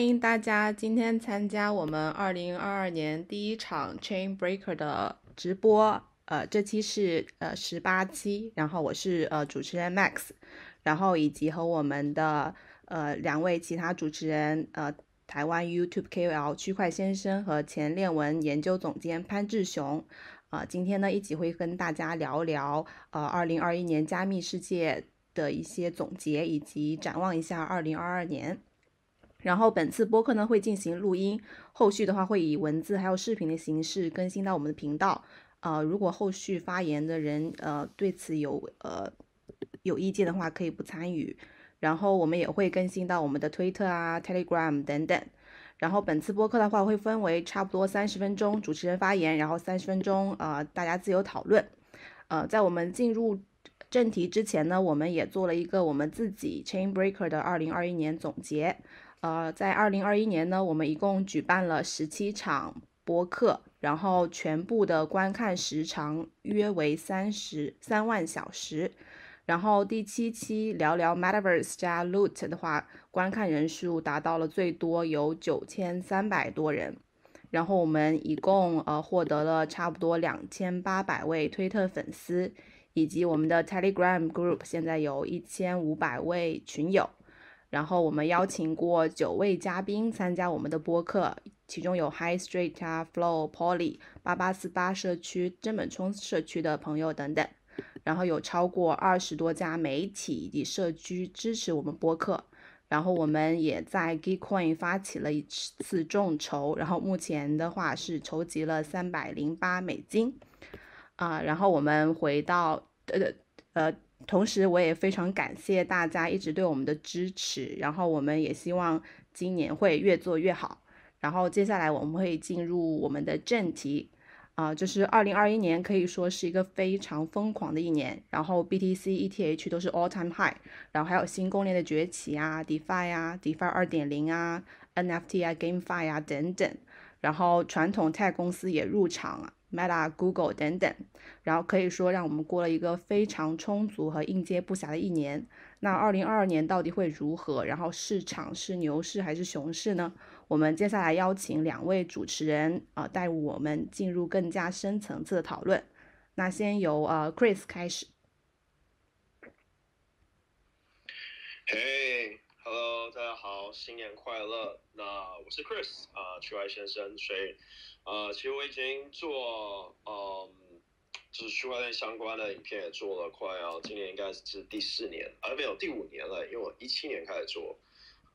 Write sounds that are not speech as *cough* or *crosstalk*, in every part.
欢迎大家今天参加我们二零二二年第一场 Chain Breaker 的直播。呃，这期是呃十八期，然后我是呃主持人 Max，然后以及和我们的呃两位其他主持人，呃台湾 YouTube KOL 区块先生和前链文研究总监潘志雄，啊，今天呢一起会跟大家聊聊呃二零二一年加密世界的一些总结，以及展望一下二零二二年。然后本次播客呢会进行录音，后续的话会以文字还有视频的形式更新到我们的频道。呃，如果后续发言的人呃对此有呃有意见的话，可以不参与。然后我们也会更新到我们的推特啊、Telegram 等等。然后本次播客的话会分为差不多三十分钟主持人发言，然后三十分钟呃大家自由讨论。呃，在我们进入正题之前呢，我们也做了一个我们自己 Chain Breaker 的二零二一年总结。呃，在二零二一年呢，我们一共举办了十七场播客。然后全部的观看时长约为三十三万小时，然后第七期聊聊 Metaverse 加 Loot 的话，观看人数达到了最多有九千三百多人，然后我们一共呃获得了差不多两千八百位推特粉丝，以及我们的 Telegram Group 现在有一千五百位群友，然后我们邀请过九位嘉宾参加我们的播客。其中有 High Street 啊、Flow、Poly、八八四八社区、真本聪社区的朋友等等，然后有超过二十多家媒体以及社区支持我们播客，然后我们也在 Geekcoin 发起了一次众筹，然后目前的话是筹集了三百零八美金，啊，然后我们回到呃呃，同时我也非常感谢大家一直对我们的支持，然后我们也希望今年会越做越好。然后接下来我们会进入我们的正题，啊，就是二零二一年可以说是一个非常疯狂的一年，然后 BTC、ETH 都是 all time high，然后还有新公链的崛起啊，DeFi 啊，DeFi 二点零啊，NFT 啊，GameFi 啊等等，然后传统 Tech 公司也入场了，Meta、Google 等等，然后可以说让我们过了一个非常充足和应接不暇的一年。那二零二二年到底会如何？然后市场是牛市还是熊市呢？我们接下来邀请两位主持人啊，带我们进入更加深层次的讨论。那先由呃 Chris 开始。嘿，Hello，大家好，新年快乐。那我是 Chris 啊，去外先生。所以呃，其实我已经做嗯，就是区块链相关的影片也做了快要，今年应该是第四年，而没有第五年了，因为我一七年开始做。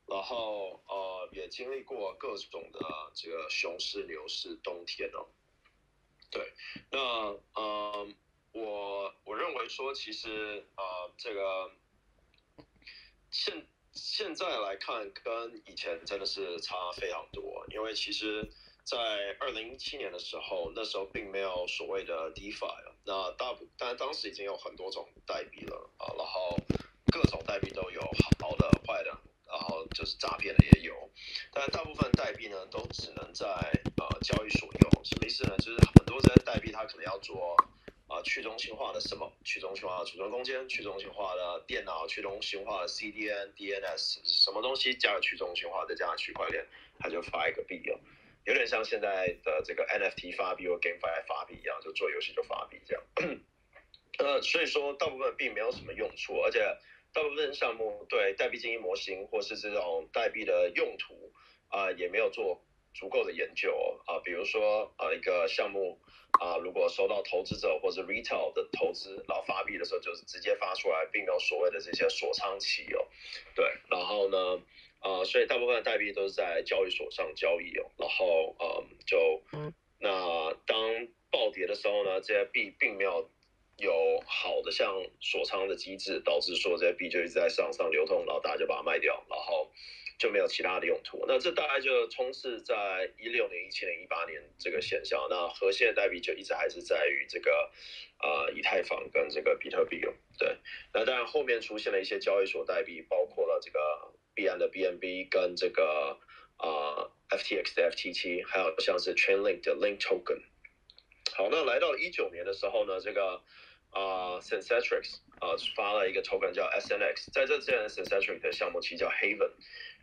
然后呃，也经历过各种的这个熊市、牛市、冬天哦。对，那呃，我我认为说，其实呃，这个现现在来看，跟以前真的是差非常多。因为其实，在二零一七年的时候，那时候并没有所谓的 DeFi，那大部但当时已经有很多种代币了啊，然后各种代币都有好的、坏的。然后就是诈骗的也有，但大部分代币呢都只能在呃交易所用，什么意思呢？就是很多这些代币它可能要做啊去中心化的什么，去中心化的储存空间，去中心化的电脑，去中心化的 CDN、DNS，什么东西加了去中心化再加上区块链，它就发一个币了，有点像现在的这个 NFT 发币或 GameFi 发币一样，就做游戏就发币这样。*clears throat* 呃，所以说大部分并没有什么用处，而且。大部分项目对代币经营模型或是这种代币的用途啊，也没有做足够的研究啊。比如说呃一个项目啊，如果收到投资者或者 retail 的投资，然后发币的时候就是直接发出来，并没有所谓的这些锁仓期哦。对，然后呢，呃，所以大部分的代币都是在交易所上交易哦。然后嗯，就那当暴跌的时候呢，这些币并没有。有好的像锁仓的机制，导致说这些币就一直在市场上流通，然后大家就把它卖掉，然后就没有其他的用途。那这大概就充斥在一六年、一七年、一八年这个现象。那核心的代币就一直还是在于这个呃以太坊跟这个比特币哦。对，那当然后面出现了一些交易所代币，包括了这个币安的 BMB 跟这个呃 FTX 的 FTT，还有像是 Chainlink 的 Link Token。好，那来到一九年的时候呢，这个。啊 s y n t h e t r i c s 呃发了一个 token 叫 SNX，在这之前 Centric 的项目其实叫 Haven，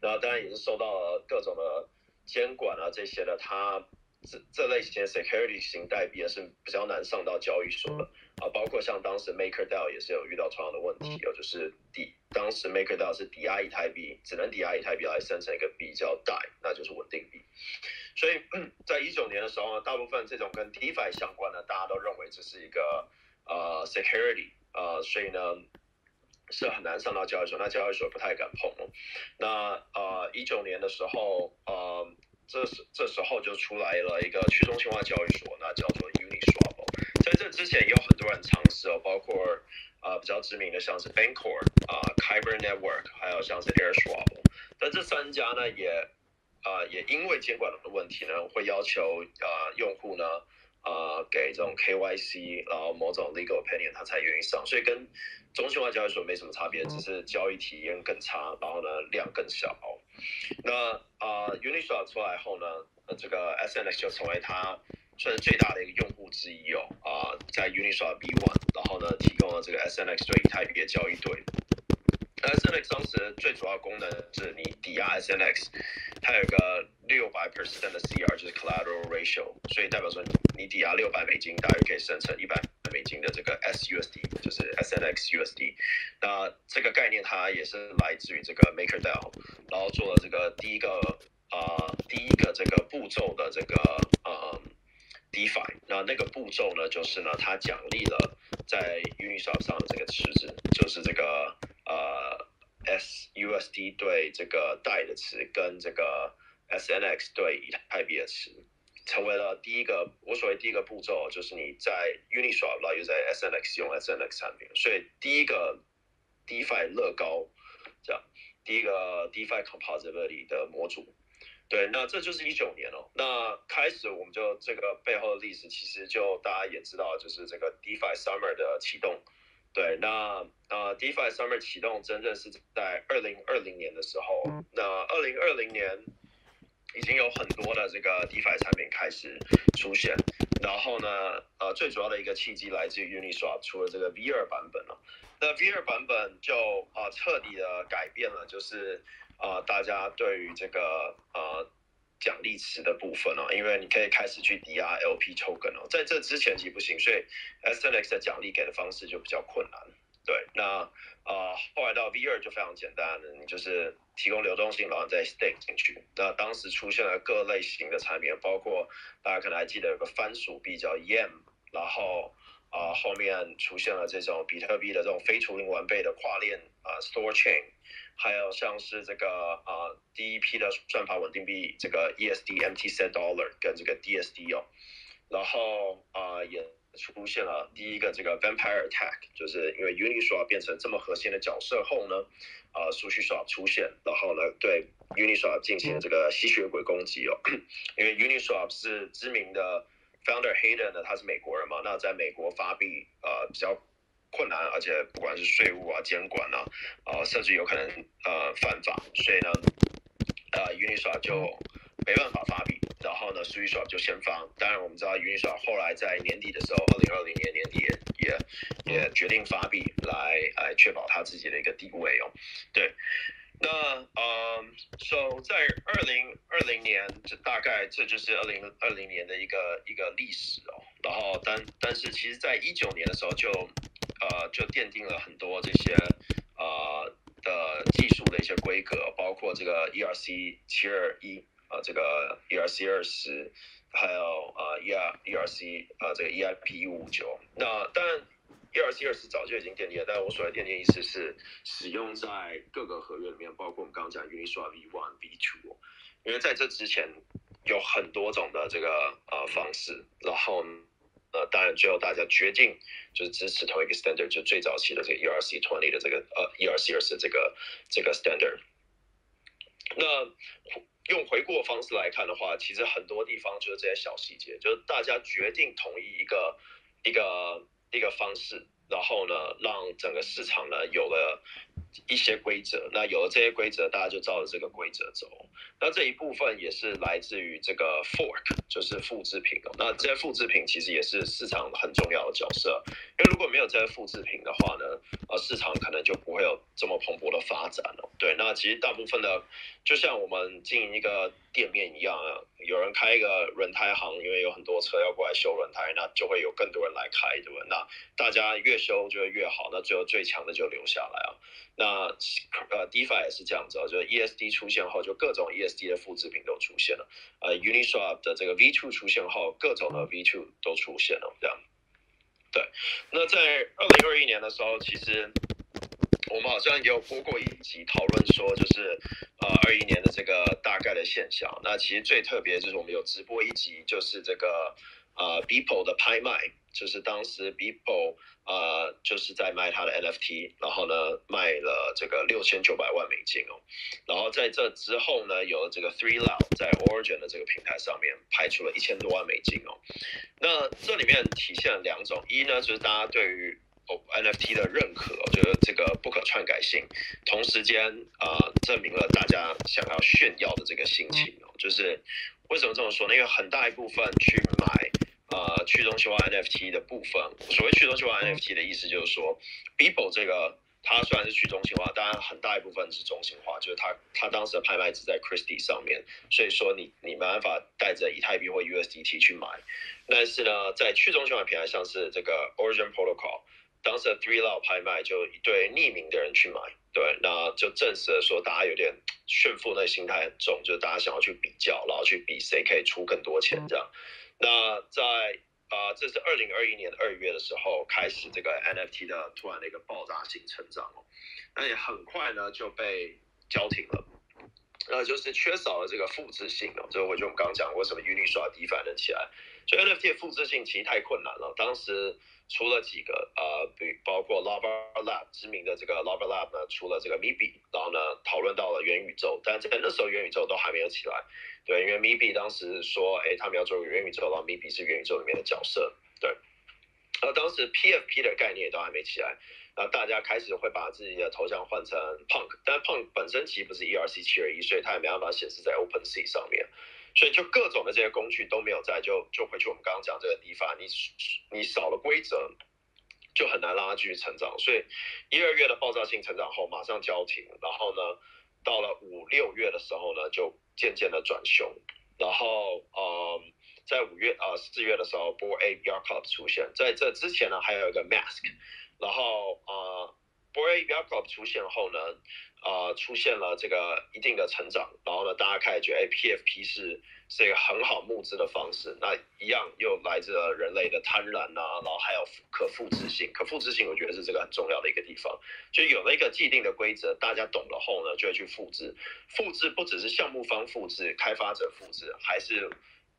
然后当然也是受到了各种的监管啊这些的，它这这类型的 security 型代币是比较难上到交易所的啊，包括像当时 MakerDAO 也是有遇到同样的问题，哦，就是抵当时 MakerDAO 是抵押以太币，只能抵押以太币来生成一个币叫 DAI，那就是稳定币。所以 *clears throat* 在一九年的时候呢，大部分这种跟 DeFi 相关的，大家都认为这是一个呃 security，呃，所以呢是很难上到交易所，那交易所不太敢碰。那呃一九年的时候，呃。这时这时候就出来了一个去中心化交易所，那叫做 Uniswap。在这之前也有很多人尝试哦，包括啊比较知名的像是 Bancor 啊 Kyber Network，还有像是 AirSwap。但这三家呢也啊也因为监管的问题呢，会要求啊用户呢啊给这种 KYC，然后某种 legal opinion，他才愿意上。所以跟中心化交易所没什么差别，只是交易体验更差，然后呢量更小。那啊，Uniswap 出来后呢，这个 SNX 就成为它算是最大的一个用户之一哦。啊，在 Uniswap B1，然后呢，提供了这个 SNX 对以太币的交易对。SNX 当时最主要功能是你抵押 SNX，它有个六百 percent 的 CR，就是 collateral ratio，所以代表说你抵押六百美金，大约可以生成一百美金的这个 SUSD，就是 SNX USD。那这个概念它也是来自于这个 MakerDAO，然后做了这个第一个啊第一个这个步骤的这个呃 DeFi。那那个步骤呢，就是呢它奖励了在 Uniswap 上的这个池子，就是这个。呃，SUSD 对这个代的词跟这个 SNX 对以太币的词，成为了第一个我所谓第一个步骤，就是你在 Uniswap 然后又在 SNX 用 SNX 产品，所以第一个 DeFi 乐高这样，第一个 DeFi Composability 的模组，对，那这就是一九年哦，那开始我们就这个背后的历史，其实就大家也知道，就是这个 DeFi Summer 的启动。对，那呃，DeFi Summer 启动真正是在二零二零年的时候。那二零二零年已经有很多的这个 DeFi 产品开始出现。然后呢，呃，最主要的一个契机来自于 Uniswap 出了这个 V 二版本了。那 V 二版本就啊彻底的改变了，就是啊大家对于这个呃。奖励池的部分哦，因为你可以开始去抵押 LP token 哦，在这之前其实不行，所以 SNX 的奖励给的方式就比较困难。对，那呃后来到 V 二就非常简单了，你就是提供流动性，然后再 stake 进去。那当时出现了各类型的产品，包括大家可能还记得有个番薯币叫 Yam，然后啊后面出现了这种比特币的这种非图灵完备的跨链啊 store chain。还有像是这个啊，第一批的算法稳定币，这个 ESD MTC Dollar 跟这个 DSD 哦，然后啊也出现了第一个这个 Vampire Attack，就是因为 Uniswap 变成这么核心的角色后呢，啊，Uniswap 出现，然后呢对 Uniswap 进行这个吸血鬼攻击哦，*clears throat* 因为 Uniswap 是知名的 Founder Hayden 呢，他是美国人嘛，那在美国发币呃比较。困难，而且不管是税务啊、监管啊，呃，甚至有可能呃犯法，所以呢，呃，Uniswap 就没办法发币，然后呢，Uniswap 就先放。当然，我们知道 Uniswap 后来在年底的时候，二零二零年年底也也也决定发币来来确保他自己的一个地位哦。对，那呃，So 在二零二零年，这大概这就是二零二零年的一个一个历史哦。然后，但但是其实在一九年的时候就。呃，就奠定了很多这些呃的技术的一些规格，包括这个 ERC 七二一啊，这个 ERC 二十，还有呃 ER ERC 呃这个 EIP 一五九。那当然 ERC 二十早就已经奠定了，但我所谓奠定意思是使用在各个合约里面，包括我们刚刚讲 Uniswap V one V two，因为在这之前有很多种的这个呃方式，然后。呃，当然，最后大家决定就是支持同一个 standard，就最早期的这个 ERC 团队的这个呃 ERC 二十这个这个 standard。那用回顾的方式来看的话，其实很多地方就是这些小细节，就是大家决定统一一个一个一个方式，然后呢，让整个市场呢有了一些规则。那有了这些规则，大家就照着这个规则走。那这一部分也是来自于这个 fork，就是复制品哦。那这些复制品其实也是市场很重要的角色。因为如果没有这些复制品的话呢，呃，市场可能就不会有这么蓬勃的发展了。对，那其实大部分的，就像我们经营一个店面一样啊，有人开一个轮胎行，因为有很多车要过来修轮胎，那就会有更多人来开，对吧？那大家越越修就会越好，那最后最强的就留下来啊。那呃，DeFi 也是这样子啊，就是 ESD 出现后，就各种 ESD 的复制品都出现了。呃，Uniswap 的这个 V2 出现后，各种的 V2 都出现了，这样。对，那在二零二一年的时候，其实我们好像也有播过一集讨论说，就是呃二一年的这个大概的现象。那其实最特别就是我们有直播一集，就是这个呃 b e o p l e 的拍卖，就是当时 Beeple 呃就是在卖他的 NFT，然后呢卖了这个六千九百万美金哦。然后在这之后呢，有这个 Three Lao 在 Origin 的这个平台上面拍出了一千多万美金哦。那这里面体现了两种，一呢就是大家对于 NFT 的认可，就是这个不可篡改性，同时间呃证明了大家想要炫耀的这个心情哦。就是为什么这么说呢？因为很大一部分去买呃去中心化 NFT 的部分，所谓去中心化 NFT 的意思就是说，Beeple 这个。它虽然是去中心化，当然很大一部分是中心化，就是它它当时的拍卖只在 Christie 上面，所以说你你没办法带着以太币或 USDT 去买。但是呢，在去中心化平台上是这个 Origin Protocol，当时的 Three Law 拍卖就一对匿名的人去买，对，那就证实了说大家有点炫富那心态很重，就是大家想要去比较，然后去比谁可以出更多钱这样。那在啊，这是二零二一年二月的时候开始这个 NFT 的突然的一个爆炸性成长哦，那也很快呢就被叫停了，那就是缺少了这个复制性哦，就我就我们刚刚讲为什么 Uniswap DeFi 能起来，就 NFT 的复制性其实太困难了，当时。出了几个呃，比包括 Lava Lab 知名的这个 Lava Lab 呢，出了这个 Mibi，然后呢讨论到了元宇宙，但在那时候元宇宙都还没有起来，对，因为 Mibi 当时说，哎，他们要做元宇宙，然后 Mibi 是元宇宙里面的角色，对，而当时 PFP 的概念也都还没起来，那大家开始会把自己的头像换成 Punk，但 Punk 本身其实不是 ERC 七二一，所以它也没办法显示在 OpenSea 上面。所以就各种的这些工具都没有在，就就回去我们刚刚讲这个地方，你你少了规则，就很难让它继续成长。所以一二月的爆炸性成长后马上叫停，然后呢，到了五六月的时候呢，就渐渐的转凶，然后呃，在五月呃四月的时候 b o r A B R Club 出现在这之前呢，还有一个 Mask，然后呃 b o r A B R Club 出现后呢。啊，出现了这个一定的成长，然后呢，大家开始觉得，哎，PFP 是是一个很好募资的方式。那一样又来自人类的贪婪呐，然后还有可复制性，可复制性，我觉得是这个很重要的一个地方。就有了一个既定的规则，大家懂了后呢，就会去复制。复制不只是项目方复制，开发者复制，还是。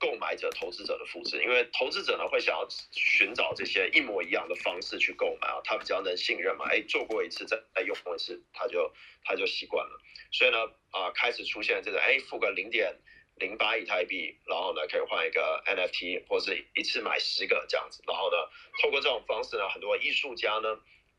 购买者、投资者的复制，因为投资者呢会想要寻找这些一模一样的方式去购买啊，他比较能信任嘛，哎，做过一次再再用一次，他就他就习惯了，所以呢啊开始出现这个哎付个零点零八以太币，然后呢可以换一个 NFT 或是一次买十个这样子，然后呢透过这种方式呢，很多艺术家呢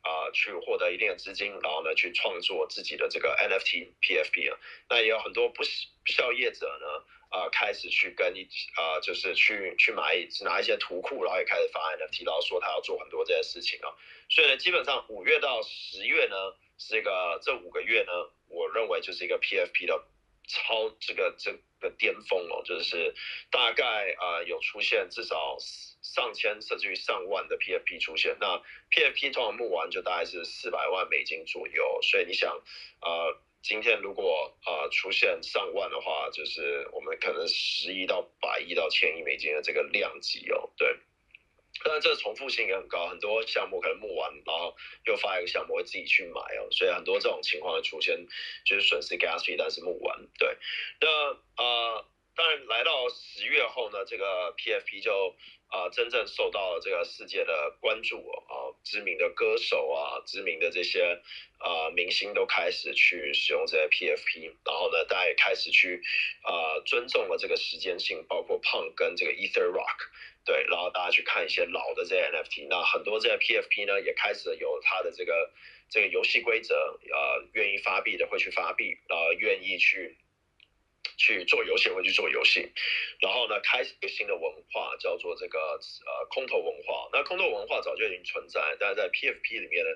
啊去获得一定的资金，然后呢去创作自己的这个 NFT PFP 啊，那也有很多不不效业者呢。啊，开始去跟一啊，就是去去买拿一些图库，然后也开始发 NFT，然后说他要做很多这些事情啊。所以呢，基本上五月到十月呢，这个这五个月呢，我认为就是一个 PFP 的超这个这个巅峰哦，就是大概啊有出现至少上千甚至于上万的 PFP 出现。那 PFP 通常募完就大概是四百万美金左右，所以你想啊。今天如果啊出现上万的话，就是我们可能十亿到百亿到千亿美金的这个量级哦，对。当然这个重复性也很高，很多项目可能募完，然后又发一个项目会自己去买哦，所以很多这种情况的出现，就是损失 gas 费但是募完，对。那呃，当然来到十月后呢，这个 PFP 就。啊，真正受到了这个世界的关注啊，知名的歌手啊，知名的这些啊明星都开始去使用这些 PFP，然后呢，大家也开始去啊尊重了这个时间性，包括 Punk 跟这个 Ether Rock，对，然后大家去看一些老的这些 NFT，那很多这些 PFP 呢也开始有它的这个这个游戏规则，呃，愿意发币的会去发币，呃，愿意去去做游戏会去做游戏，然后呢，开始一个新的文化叫做这个呃空投文化。那空投文化早就已经存在，但是在 PFP 里面呢，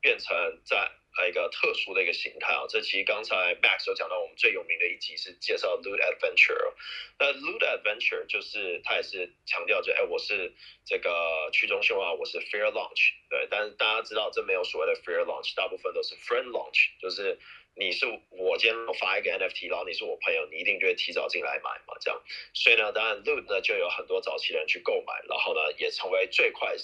变成在。一个特殊的一个形态啊，这其实刚才 Max 有讲到，我们最有名的一集是介绍 Loot Adventure。那 Loot Adventure 就是它也是强调，就哎，我是这个去中心化，我是 Fair Launch，对。但是大家知道，这没有所谓的 Fair Launch，大部分都是 Friend Launch，就是你是我今天发一个 NFT，然后你是我朋友，你一定就会提早进来买嘛，这样。所以呢，当然 Loot 呢就有很多早期人去购买，然后呢也成为最快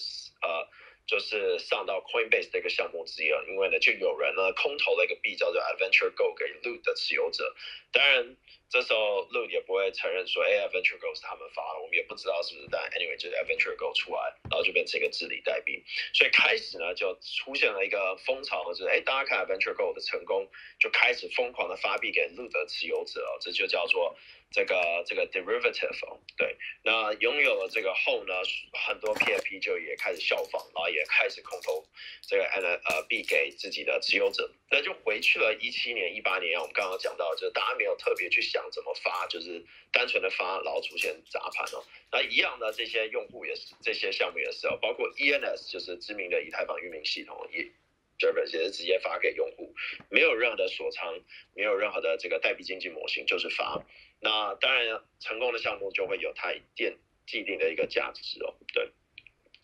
呃。就是上到 Coinbase 的一个项目之一了，因为呢，就有人呢空投了一个币叫做 Adventure Go 给 Loot 的持有者，当然这时候 Loot 也不会承认说，哎，Adventure Go 是他们发的，我们也不知道是不是，但 anyway 就是 Adventure Go 出来，然后就变成一个治理代币，所以开始呢就出现了一个风潮，就是哎，大家看 Adventure Go 的成功，就开始疯狂的发币给 Loot 的持有者哦，这就叫做。这个这个 derivative 哦，对，那拥有了这个后呢，很多 PFP 就也开始效仿，然后也开始空投这个 N 呃币给自己的持有者，那就回去了一七年、一八年，我们刚刚讲到，就是大家没有特别去想怎么发，就是单纯的发，然后出现砸盘哦。那一样的这些用户也是，这些项目也是哦，包括 ENS 就是知名的以太坊域名系统也。Service 也是直接发给用户，没有任何的锁仓，没有任何的这个代币经济模型，就是发。那当然，成功的项目就会有它一定既定的一个价值哦。对，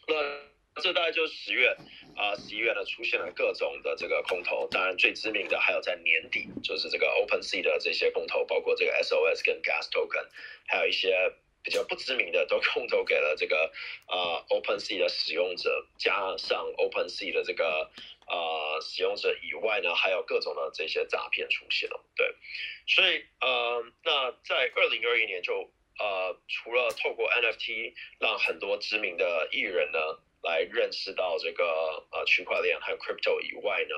那这大概就是十月啊，十一月呢出现了各种的这个空投，当然最知名的还有在年底，就是这个 Open Sea 的这些空投，包括这个 SOS 跟 Gas Token，还有一些比较不知名的都空投给了这个啊 Open Sea 的使用者，加上 Open Sea 的这个。呃，使用者以外呢，还有各种的这些诈骗出现了，对，所以呃，那在二零二一年就呃，除了透过 NFT 让很多知名的艺人呢来认识到这个呃区块链还有 crypto 以外呢，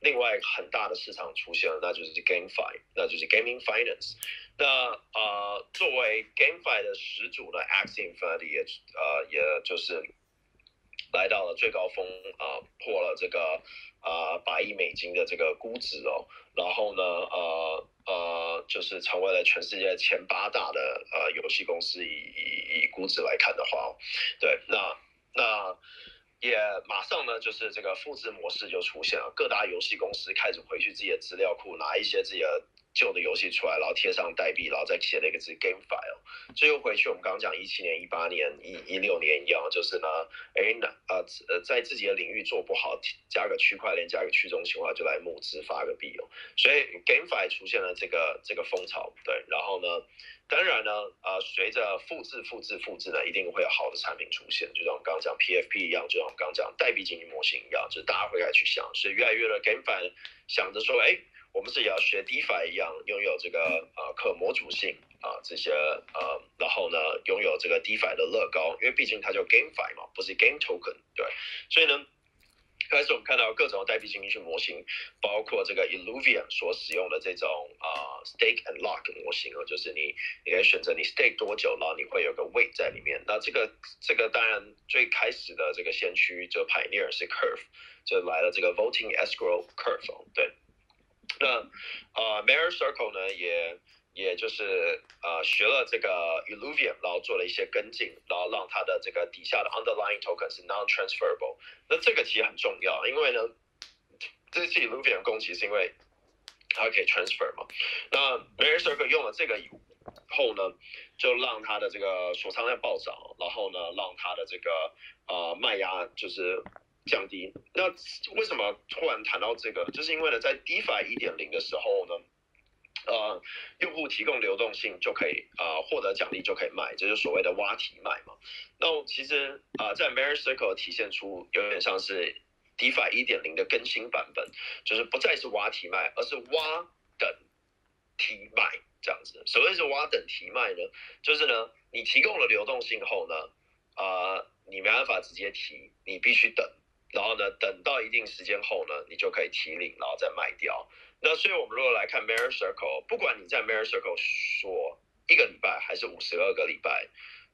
另外很大的市场出现了，那就是 GameFi，那就是 Gaming Finance。那呃，作为 GameFi 的始祖呢，Axie Infinity 也呃，也就是。来到了最高峰啊，破了这个啊百亿美金的这个估值哦，然后呢，呃呃，就是成为了全世界前八大的呃游戏公司，以以以估值来看的话，对，那那也马上呢，就是这个复制模式就出现了，各大游戏公司开始回去自己的资料库，拿一些自己的。旧的游戏出来，然后贴上代币，然后再写了一个字 game file。最后回去，我们刚刚讲一七年、一八年、一一六年一样，就是呢，哎，那呃呃，在自己的领域做不好，加个区块链，加个去中心化，就来募资发个币哦。所以 game file 出现了这个这个风潮，对。然后呢，当然呢，呃，随着复制、复制、复制呢，一定会有好的产品出现，就像我们刚刚讲 PFP 一样，就像我们刚刚讲代币经济模型一样，就是大家会来去想，所以越来越多 game file 想着说，哎。我们是也要学 DeFi 一样，拥有这个呃可模组性啊这些呃，然后呢拥有这个 DeFi 的乐高，因为毕竟它叫 GameFi 嘛，不是 Game Token，对，所以呢，开始我们看到各种代币经济学模型，包括这个 Illuvium 所使用的这种啊 Stake and Lock 模型哦，就是你你可以选择你 Stake 多久，然后你会有个 Weight 在里面。那这个这个当然最开始的这个先驱就 Pioneer 是 Curve，就来了这个 Voting Escrow Curve，对。那呃，Mirror Circle 呢，也也就是呃学了这个 Illuvium，然后做了一些跟进，然后让它的这个底下的 underlying token 是 non-transferable。那这个其实很重要，因为呢，这次 Illuvium 攻击是因为它可以 transfer 嘛。那 Mirror Circle 用了这个以后呢，就让它的这个锁仓量暴涨，然后呢，让它的这个呃卖压就是。降低。那为什么突然谈到这个？就是因为呢，在 DeFi 一点零的时候呢，呃，用户提供流动性就可以啊，获得奖励就可以卖，这就是所谓的挖提卖嘛。那其实啊，在 Mirror Circle 体现出有点像是 DeFi 一点零的更新版本，就是不再是挖提卖，而是挖等提卖这样子。所谓是挖等提卖呢，就是呢，你提供了流动性后呢，啊，你没办法直接提，你必须等。然后呢，等到一定时间后呢，你就可以提领，然后再卖掉。那所以我们如果来看 Mirror Circle，不管你在 Mirror Circle 说一个礼拜还是五十二个礼拜，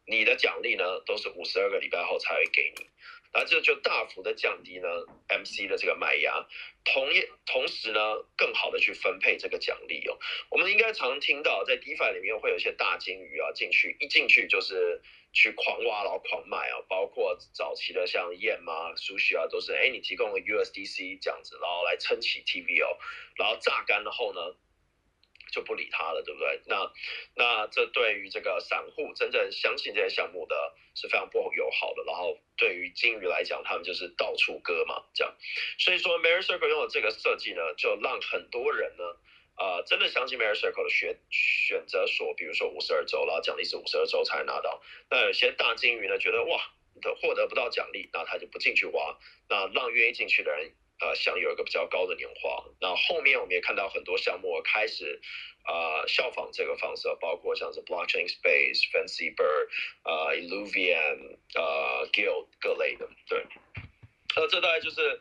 你的奖励呢都是五十二个礼拜后才会给你。那这就大幅的降低呢 MC 的这个卖压，同一同时呢，更好的去分配这个奖励哦。我们应该常听到，在 DeFi 里面会有一些大金鱼啊进去，一进去就是去狂挖然后狂卖啊，包括早期的像 Yam 啊、Sushi 啊，都是哎你提供了 USDC 这样子，然后来撑起 TVO，然后榨干了后呢。就不理他了，对不对？那那这对于这个散户真正相信这些项目的是非常不友好的。然后对于金鱼来讲，他们就是到处割嘛，这样。所以说，Mary Circle 用的这个设计呢，就让很多人呢，啊，真的相信 Mary Circle 的选选择所，比如说五十二周，然后奖励是五十二周才拿到。那有些大金鱼呢，觉得哇，的获得不到奖励，那他就不进去挖。那让愿意进去的人。呃，想有一个比较高的年化。那后面我们也看到很多项目开始，呃，效仿这个方式，包括像是 Blockchain Space、Fancy Bird、呃，Illuvian、呃，Guild 各类的。对，呃，这大概就是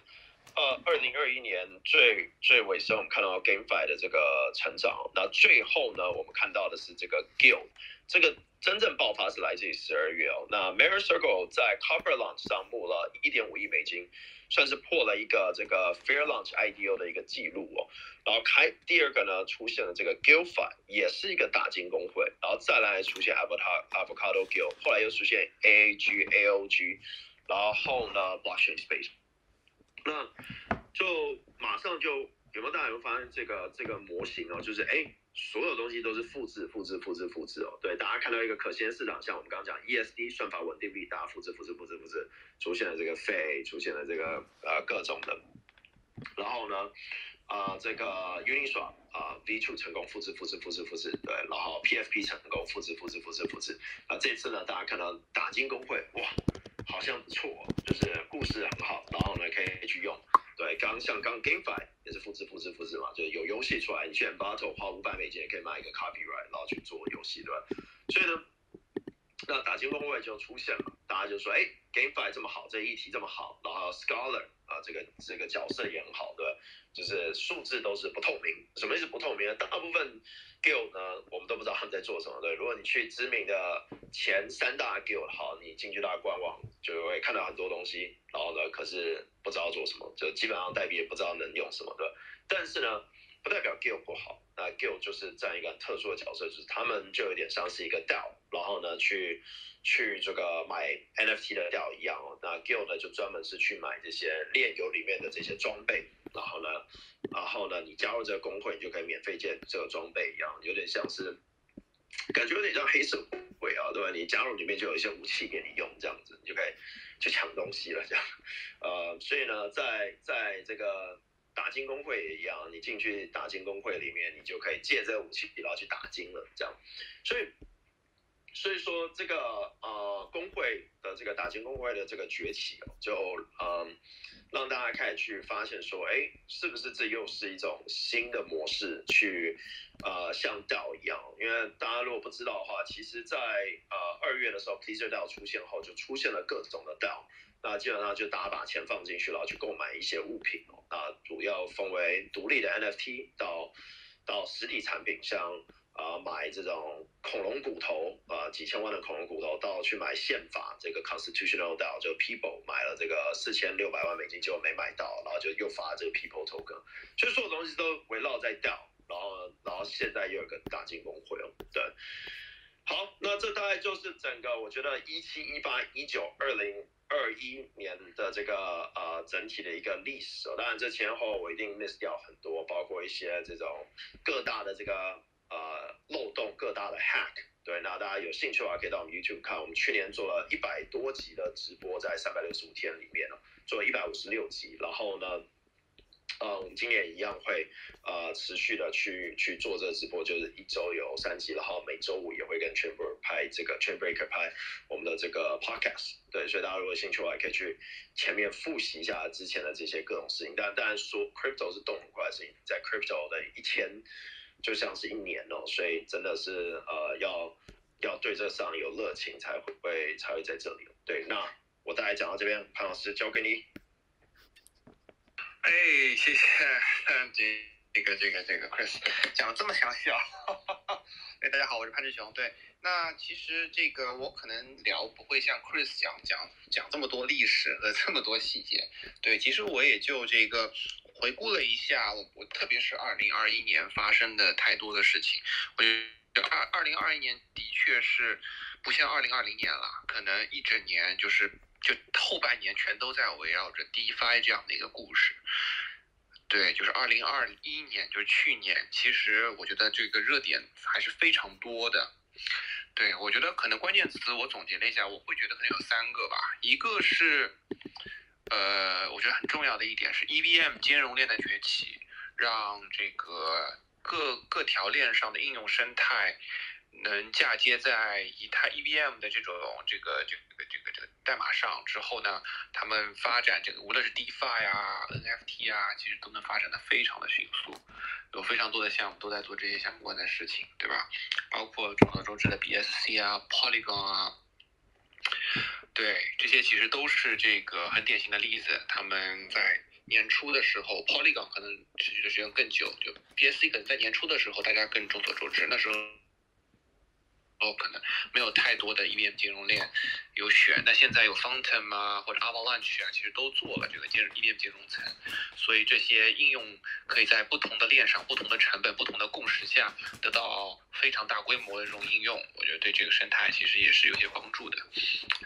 呃，二零二一年最最尾声，我们看到 GameFi 的这个成长。那最后呢，我们看到的是这个 Guild，这个真正爆发是来自于十二月哦。那 Mirror Circle 在 Copper Launch 上募了一点五亿美金。算是破了一个这个 Fair Launch IDO 的一个记录哦，然后开第二个呢出现了这个 Guildfi，也是一个大金工会，然后再来出现 Avocado Avocado Guild，后来又出现 AAG AOG，然后呢 Blockchain Space，那就马上就有没有大家有发现这个这个模型哦，就是哎。所有东西都是复制、复制、复制、复制哦。对，大家看到一个可先市场，像我们刚刚讲 ESD 算法稳定币，大家复制、复制、复制、复制，出现了这个 Fay，出现了这个呃各种的。然后呢，啊这个 Uniswap 啊 V2 成功复制、复制、复制、复制，对，然后 PFP 成功复制、复制、复制、复制。啊，这次呢，大家看到打金工会，哇，好像不错，就是故事很好，然后呢可以去用。对，刚像刚 GameFi 也是复制、复制、复制嘛，就是有游戏出来，你选 Battle 花五百美金也可以买一个 Copyright，然后去做游戏，对吧？所以呢，那打金工位就出现了，大家就说，哎，GameFi 这么好，这议题这么好，然后 Scholar 啊，这个这个角色也很好，对吧？就是数字都是不透明，什么意思不透明？大部分 Guild 呢，我们都不知道他们在做什么，对。如果你去知名的前三大 Guild，好，你进去它的官网就会看到很多东西，然后呢，可是不知道做什么，就基本上代币也不知道能用什么，对。但是呢，不代表 Guild 不好，那 Guild 就是占一个很特殊的角色，就是他们就有点像是一个 DAO，然后呢，去去这个买 NFT 的 DAO 一样哦。那 Guild 呢，就专门是去买这些炼油里面的这些装备。然后呢，然后呢，你加入这个工会，你就可以免费建这个装备一样，有点像是，感觉有点像黑社会啊，对吧？你加入里面就有一些武器给你用，这样子你就可以去抢东西了，这样。呃，所以呢，在在这个打金工会也一样，你进去打金工会里面，你就可以借这个武器，然后去打金了，这样。所以，所以说这个呃工会的这个打金工会的这个崛起，就嗯。让大家开始去发现说，哎，是不是这又是一种新的模式？去，呃，像 DAO 一样。因为大家如果不知道的话，其实，在呃二月的时候，Pleasure DAO 出现后，就出现了各种的 DAO。那基本上就大家把钱放进去，然后去购买一些物品。那主要分为独立的 NFT 到到实体产品，像。啊，买这种恐龙骨头啊，几千万的恐龙骨头，到去买宪法这个 constitutional DAO，就 people 买了这个四千六百万美金，结果没买到，然后就又发这个 people token，所以所有东西都围绕在 DAO，然后然后现在又有个大进攻会哦，对，好，那这大概就是整个我觉得一七一八一九二零二一年的这个呃整体的一个历史哦，当然这前后我一定 miss 掉很多，包括一些这种各大的这个。呃，各大的 hack，对，那大家有兴趣的话，可以到我们 YouTube 看。我们去年做了一百多集的直播，在三百六十五天里面呢，做了一百五十六集。然后呢，呃，我们今年一样会呃持续的去去做这个直播，就是一周有三集，然后每周五也会跟 Chamber 拍这个 Chambreaker 拍我们的这个 podcast。对，所以大家如果有兴趣的话，可以去前面复习一下之前的这些各种事情。但当然说 Crypto 是动很快的事情，在 Crypto 的一天。就像是一年哦，所以真的是呃，要要对这上有热情才会才会在这里。对，那我大概讲到这边，潘老师交给你。哎，谢谢这这个这个这个 Chris 讲的这么详细啊，*laughs* 哎，大家好，我是潘志雄。对，那其实这个我可能聊不会像 Chris 讲讲讲这么多历史和这么多细节。对，其实我也就这个回顾了一下，我我特别是二零二一年发生的太多的事情。我觉得二二零二一年的确是不像二零二零年了，可能一整年就是就后半年全都在围绕着 DeFi 这样的一个故事。对，就是二零二一年，就是去年，其实我觉得这个热点还是非常多的。对我觉得可能关键词我总结了一下，我会觉得可能有三个吧。一个是，呃，我觉得很重要的一点是 EVM 兼容链的崛起，让这个各各条链上的应用生态。能嫁接在以太 EVM 的这种这个这个这个这个代码上之后呢，他们发展这个无论是 DeFi 啊、NFT 啊，其实都能发展的非常的迅速，有非常多的项目都在做这些相关的事情，对吧？包括众所周知的 BSC 啊、Polygon 啊，对，这些其实都是这个很典型的例子。他们在年初的时候，Polygon 可能持续的时间更久，就 BSC 可能在年初的时候大家更众所周知，那时候。哦，可能没有太多的 EVM 金融链有选，那现在有 Fountain 啊，或者 Avalanche 啊，其实都做了这个金 EVM 金融层，所以这些应用可以在不同的链上、不同的成本、不同的共识下得到非常大规模的这种应用，我觉得对这个生态其实也是有些帮助的。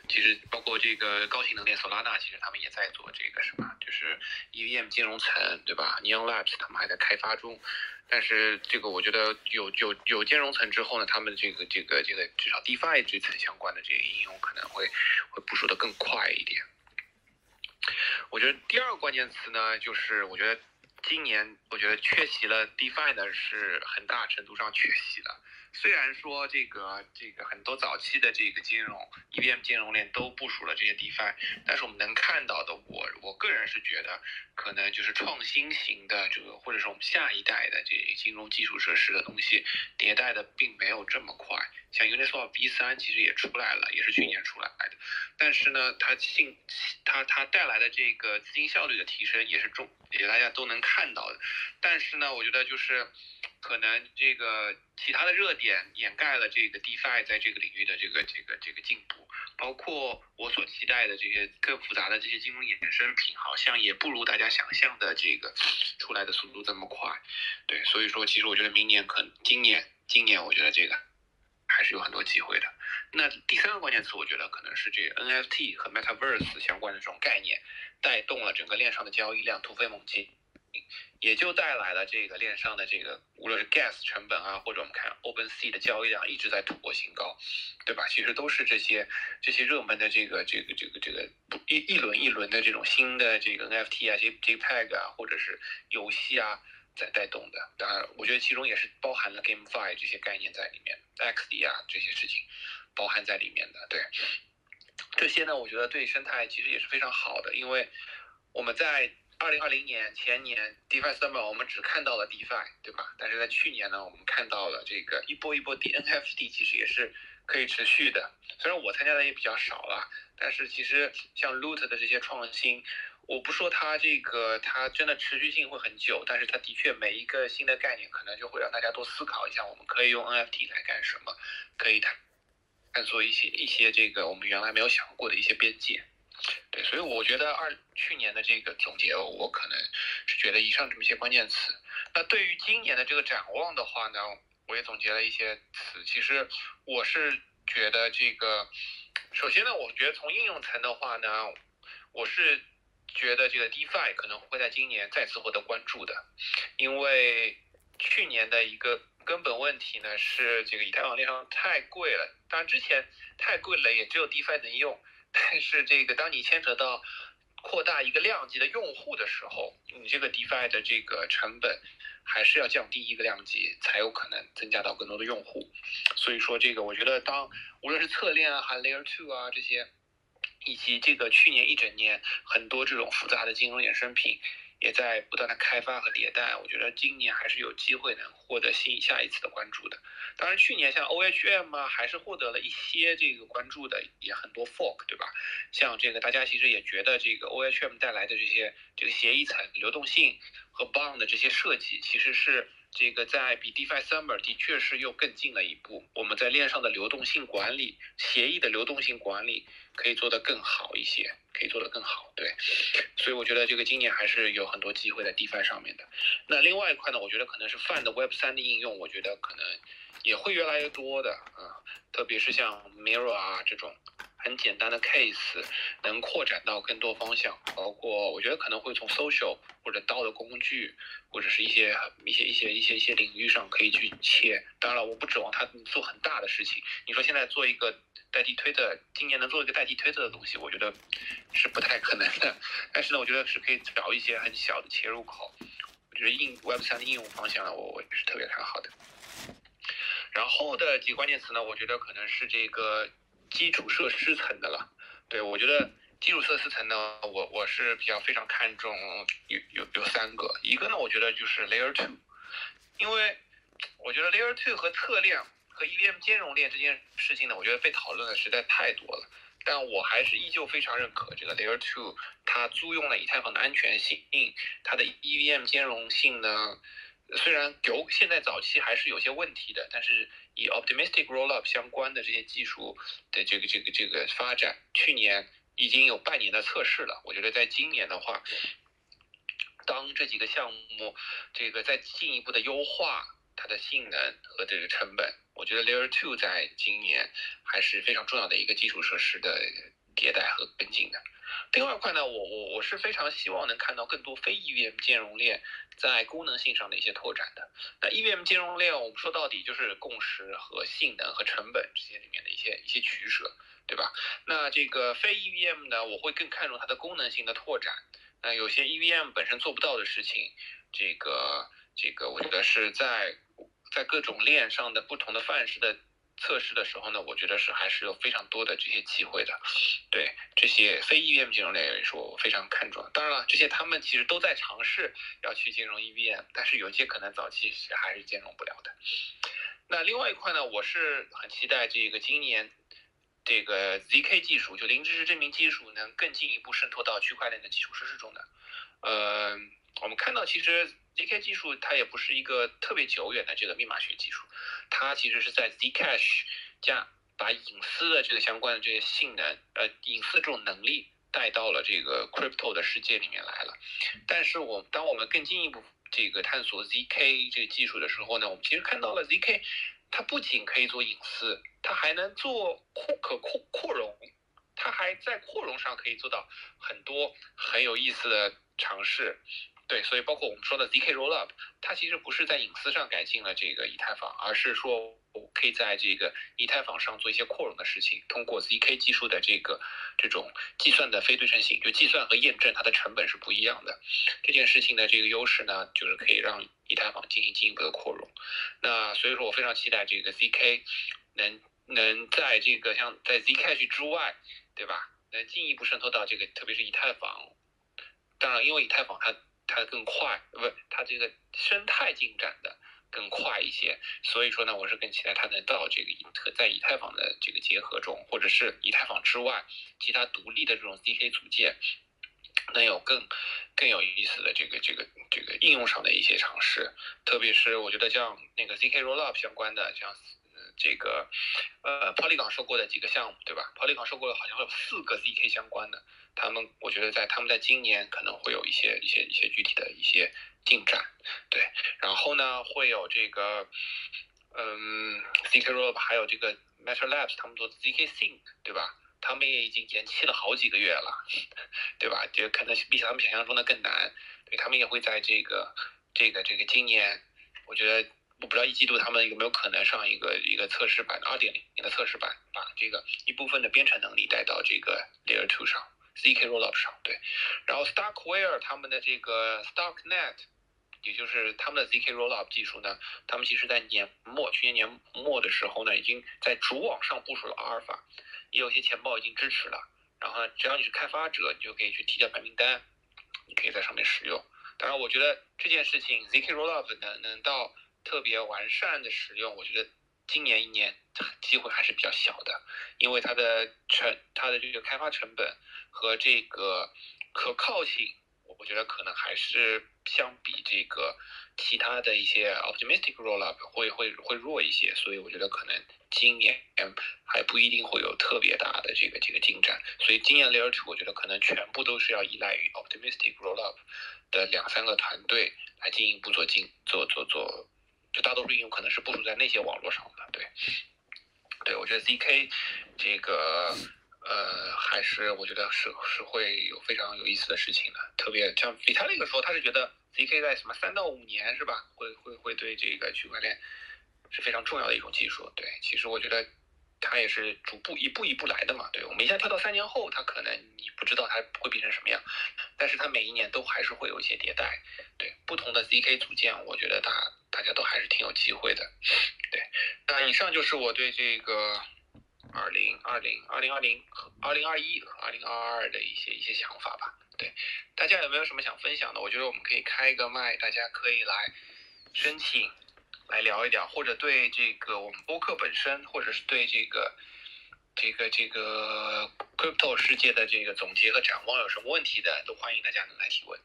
其实包括这个高性能链 Solana，其实他们也在做这个什么，就是 EVM 金融层，对吧？Neon Labs 他们还在开发中。但是这个我觉得有有有兼容层之后呢，他们这个这个这个至少 DeFi 这层相关的这个应用可能会会部署的更快一点。我觉得第二个关键词呢，就是我觉得今年我觉得缺席了 DeFi 呢是很大程度上缺席了。虽然说这个这个很多早期的这个金融，EBM 金融链都部署了这些 DeFi，但是我们能看到的，我我个人是觉得，可能就是创新型的这个，或者是我们下一代的这金融基础设施的东西迭代的并没有这么快。像 Uniswap V3 其实也出来了，也是去年出来的，但是呢，它性它它带来的这个资金效率的提升也是重，也大家都能看到的。但是呢，我觉得就是。可能这个其他的热点掩盖了这个 DeFi 在这个领域的这个这个这个进步，包括我所期待的这些更复杂的这些金融衍生品，好像也不如大家想象的这个出来的速度这么快。对，所以说其实我觉得明年可能今年今年我觉得这个还是有很多机会的。那第三个关键词，我觉得可能是这 NFT 和 Metaverse 相关的这种概念，带动了整个链上的交易量突飞猛进。也就带来了这个链上的这个，无论是 gas 成本啊，或者我们看 OpenSea 的交易量一直在突破新高，对吧？其实都是这些这些热门的这个这个这个这个一一轮一轮的这种新的这个 NFT 啊、J JPEG 啊，或者是游戏啊在带动的。当然，我觉得其中也是包含了 GameFi 这些概念在里面，XD 啊这些事情包含在里面的。对，这些呢，我觉得对生态其实也是非常好的，因为我们在。二零二零年前年，DeFi Summer 我们只看到了 DeFi，对吧？但是在去年呢，我们看到了这个一波一波 NFT，其实也是可以持续的。虽然我参加的也比较少了，但是其实像 Loot 的这些创新，我不说它这个它真的持续性会很久，但是它的确每一个新的概念可能就会让大家多思考一下，我们可以用 NFT 来干什么，可以探探索一些一些这个我们原来没有想过的一些边界。对，所以我觉得二去年的这个总结，我可能是觉得以上这么些关键词。那对于今年的这个展望的话呢，我也总结了一些词。其实我是觉得这个，首先呢，我觉得从应用层的话呢，我是觉得这个 DeFi 可能会在今年再次获得关注的，因为去年的一个根本问题呢是这个以太坊链上太贵了，当然之前太贵了，也只有 DeFi 能用。但是这个，当你牵扯到扩大一个量级的用户的时候，你这个 DeFi 的这个成本还是要降低一个量级，才有可能增加到更多的用户。所以说，这个我觉得，当无论是侧链啊，还 Layer Two 啊这些，以及这个去年一整年很多这种复杂的金融衍生品。也在不断的开发和迭代，我觉得今年还是有机会能获得新下一次的关注的。当然，去年像 OHM 啊，还是获得了一些这个关注的，也很多 fork，对吧？像这个大家其实也觉得这个 OHM 带来的这些这个协议层流动性和 bond 的这些设计，其实是这个在比 DeFi Summer 的确是又更进了一步，我们在链上的流动性管理、协议的流动性管理可以做得更好一些，可以做得更好。对，所以我觉得这个今年还是有很多机会在 DeFi 上面的。那另外一块呢，我觉得可能是 Fund Web 三的应用，我觉得可能也会越来越多的啊，特别是像 Mirror 啊这种。很简单的 case 能扩展到更多方向，包括我觉得可能会从 social 或者刀的工具，或者是一些一些一些一些一些领域上可以去切。当然了，我不指望他做很大的事情。你说现在做一个代替推特，今年能做一个代替推特的东西，我觉得是不太可能的。但是呢，我觉得是可以找一些很小的切入口。我觉得应 Web 三的应用方向呢，我我也是特别看好的。然后的几个关键词呢，我觉得可能是这个。基础设施层的了，对我觉得基础设施层呢，我我是比较非常看重有有有三个，一个呢，我觉得就是 Layer Two，因为我觉得 Layer Two 和侧链和 EVM 兼容链这件事情呢，我觉得被讨论的实在太多了，但我还是依旧非常认可这个 Layer Two，它租用了以太坊的安全性，它的 EVM 兼容性呢。虽然有现在早期还是有些问题的，但是以 optimistic rollup 相关的这些技术的这个这个这个发展，去年已经有半年的测试了。我觉得在今年的话，当这几个项目这个再进一步的优化它的性能和这个成本，我觉得 layer two 在今年还是非常重要的一个基础设施的迭代和跟进的。第二块呢，我我我是非常希望能看到更多非 EVM 兼容链在功能性上的一些拓展的。那 EVM 兼容链，我们说到底就是共识和性能和成本这些里面的一些一些取舍，对吧？那这个非 EVM 呢，我会更看重它的功能性的拓展。那有些 EVM 本身做不到的事情，这个这个我觉得是在在各种链上的不同的范式的。测试的时候呢，我觉得是还是有非常多的这些机会的，对这些非 EVM 金融类来说，我非常看重。当然了，这些他们其实都在尝试要去兼容 EVM，但是有些可能早期是还是兼容不了的。那另外一块呢，我是很期待这个今年这个 ZK 技术，就零知识证明技术能更进一步渗透到区块链的基础设施中的。呃，我们看到其实。zk 技术它也不是一个特别久远的这个密码学技术，它其实是在 zcash 加把隐私的这个相关的这些性能，呃，隐私这种能力带到了这个 crypto 的世界里面来了。但是我当我们更进一步这个探索 zk 这个技术的时候呢，我们其实看到了 zk 它不仅可以做隐私，它还能做扩可扩扩容，它还在扩容上可以做到很多很有意思的尝试。对，所以包括我们说的 zk rollup，它其实不是在隐私上改进了这个以太坊，而是说我可以在这个以太坊上做一些扩容的事情，通过 zk 技术的这个这种计算的非对称性，就计算和验证它的成本是不一样的。这件事情的这个优势呢，就是可以让以太坊进行进一步的扩容。那所以说我非常期待这个 zk 能能在这个像在 zcash 之外，对吧？能进一步渗透到这个，特别是以太坊。当然，因为以太坊它它更快，不，它这个生态进展的更快一些，所以说呢，我是更期待它能到这个以特在以太坊的这个结合中，或者是以太坊之外其他独立的这种 zk 组件，能有更更有意思的这个这个这个应用上的一些尝试，特别是我觉得像那个 zk rollup 相关的，像这个呃 Polygon 收购的几个项目，对吧？Polygon 收购了好像有四个 zk 相关的。他们，我觉得在他们在今年可能会有一些一些一些具体的一些进展，对。然后呢，会有这个，嗯，zk Roll 还有这个 Matter Labs，他们做 zk sync，对吧？他们也已经延期了好几个月了，*laughs* 对吧？就可能比他们想象中的更难。对他们也会在这个这个这个今年，我觉得我不知道一季度他们有没有可能上一个一个测试版二点零的测试版，把这个一部分的编程能力带到这个 Layer Two 上。Zk rollup 上对，然后 Starkware 他们的这个 Starknet，也就是他们的 zk rollup 技术呢，他们其实在年末去年年末的时候呢，已经在主网上部署了阿尔法，也有些钱包已经支持了。然后呢，只要你是开发者，你就可以去提交白名单，你可以在上面使用。当然，我觉得这件事情 zk rollup 能能到特别完善的使用，我觉得今年一年机会还是比较小的，因为它的成它的这个开发成本。和这个可靠性，我觉得可能还是相比这个其他的一些 optimistic roll up 会会会弱一些，所以我觉得可能今年还不一定会有特别大的这个这个进展。所以今年 layer two 我觉得可能全部都是要依赖于 optimistic roll up 的两三个团队来进一步做进做做做，就大多数应用可能是部署在那些网络上的。对，对我觉得 zk 这个。呃，还是我觉得是是会有非常有意思的事情的，特别像 Vitalik 说，他是觉得 zk 在什么三到五年是吧，会会会对这个区块链是非常重要的一种技术。对，其实我觉得他也是逐步一步一步来的嘛。对，我们一下跳到三年后，他可能你不知道它会变成什么样，但是它每一年都还是会有一些迭代。对，不同的 zk 组件，我觉得它大家都还是挺有机会的。对，那以上就是我对这个。二零二零、二零二零和二零二一和二零二二的一些一些想法吧。对，大家有没有什么想分享的？我觉得我们可以开一个麦，大家可以来申请来聊一聊，或者对这个我们播客本身，或者是对这个这个这个 crypto 世界的这个总结和展望有什么问题的，都欢迎大家能来提问。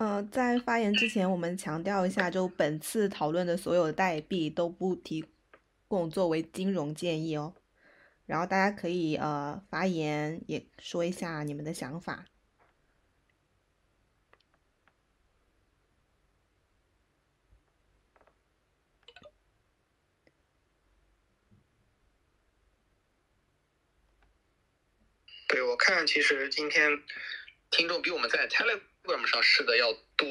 呃，在发言之前，我们强调一下，就本次讨论的所有代币都不提。供作为金融建议哦，然后大家可以呃发言，也说一下你们的想法。对，我看其实今天听众比我们在 Telegram 上试的要多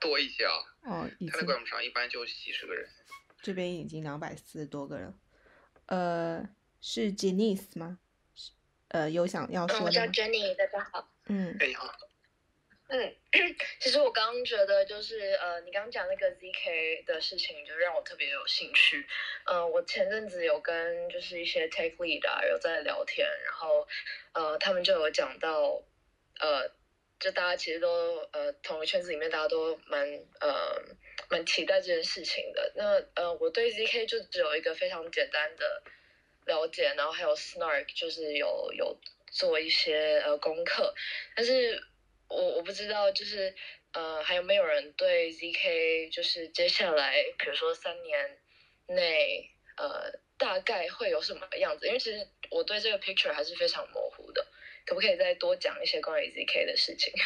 多一些啊。哦，Telegram 上一般就几十个人。这边已经两百四十多个人，呃，是 Jenice 吗？呃，有想要说的吗？我叫 Jenny，大家好。嗯，你好。嗯，*clears throat* 其实我刚刚觉得就是呃，你刚刚讲那个 ZK 的事情，就让我特别有兴趣。嗯，我前阵子有跟就是一些 Take Lead 啊有在聊天，然后呃，他们就有讲到呃，就大家其实都呃，同一圈子里面大家都蛮呃。蛮期待这件事情的。那呃，我对 ZK 就只有一个非常简单的了解，然后还有 Snark 就是有有做一些呃功课，但是我我不知道就是呃还有没有人对 ZK 就是接下来比如说三年内呃大概会有什么样子？因为其实我对这个 picture 还是非常模糊的，可不可以再多讲一些关于 ZK 的事情？*laughs*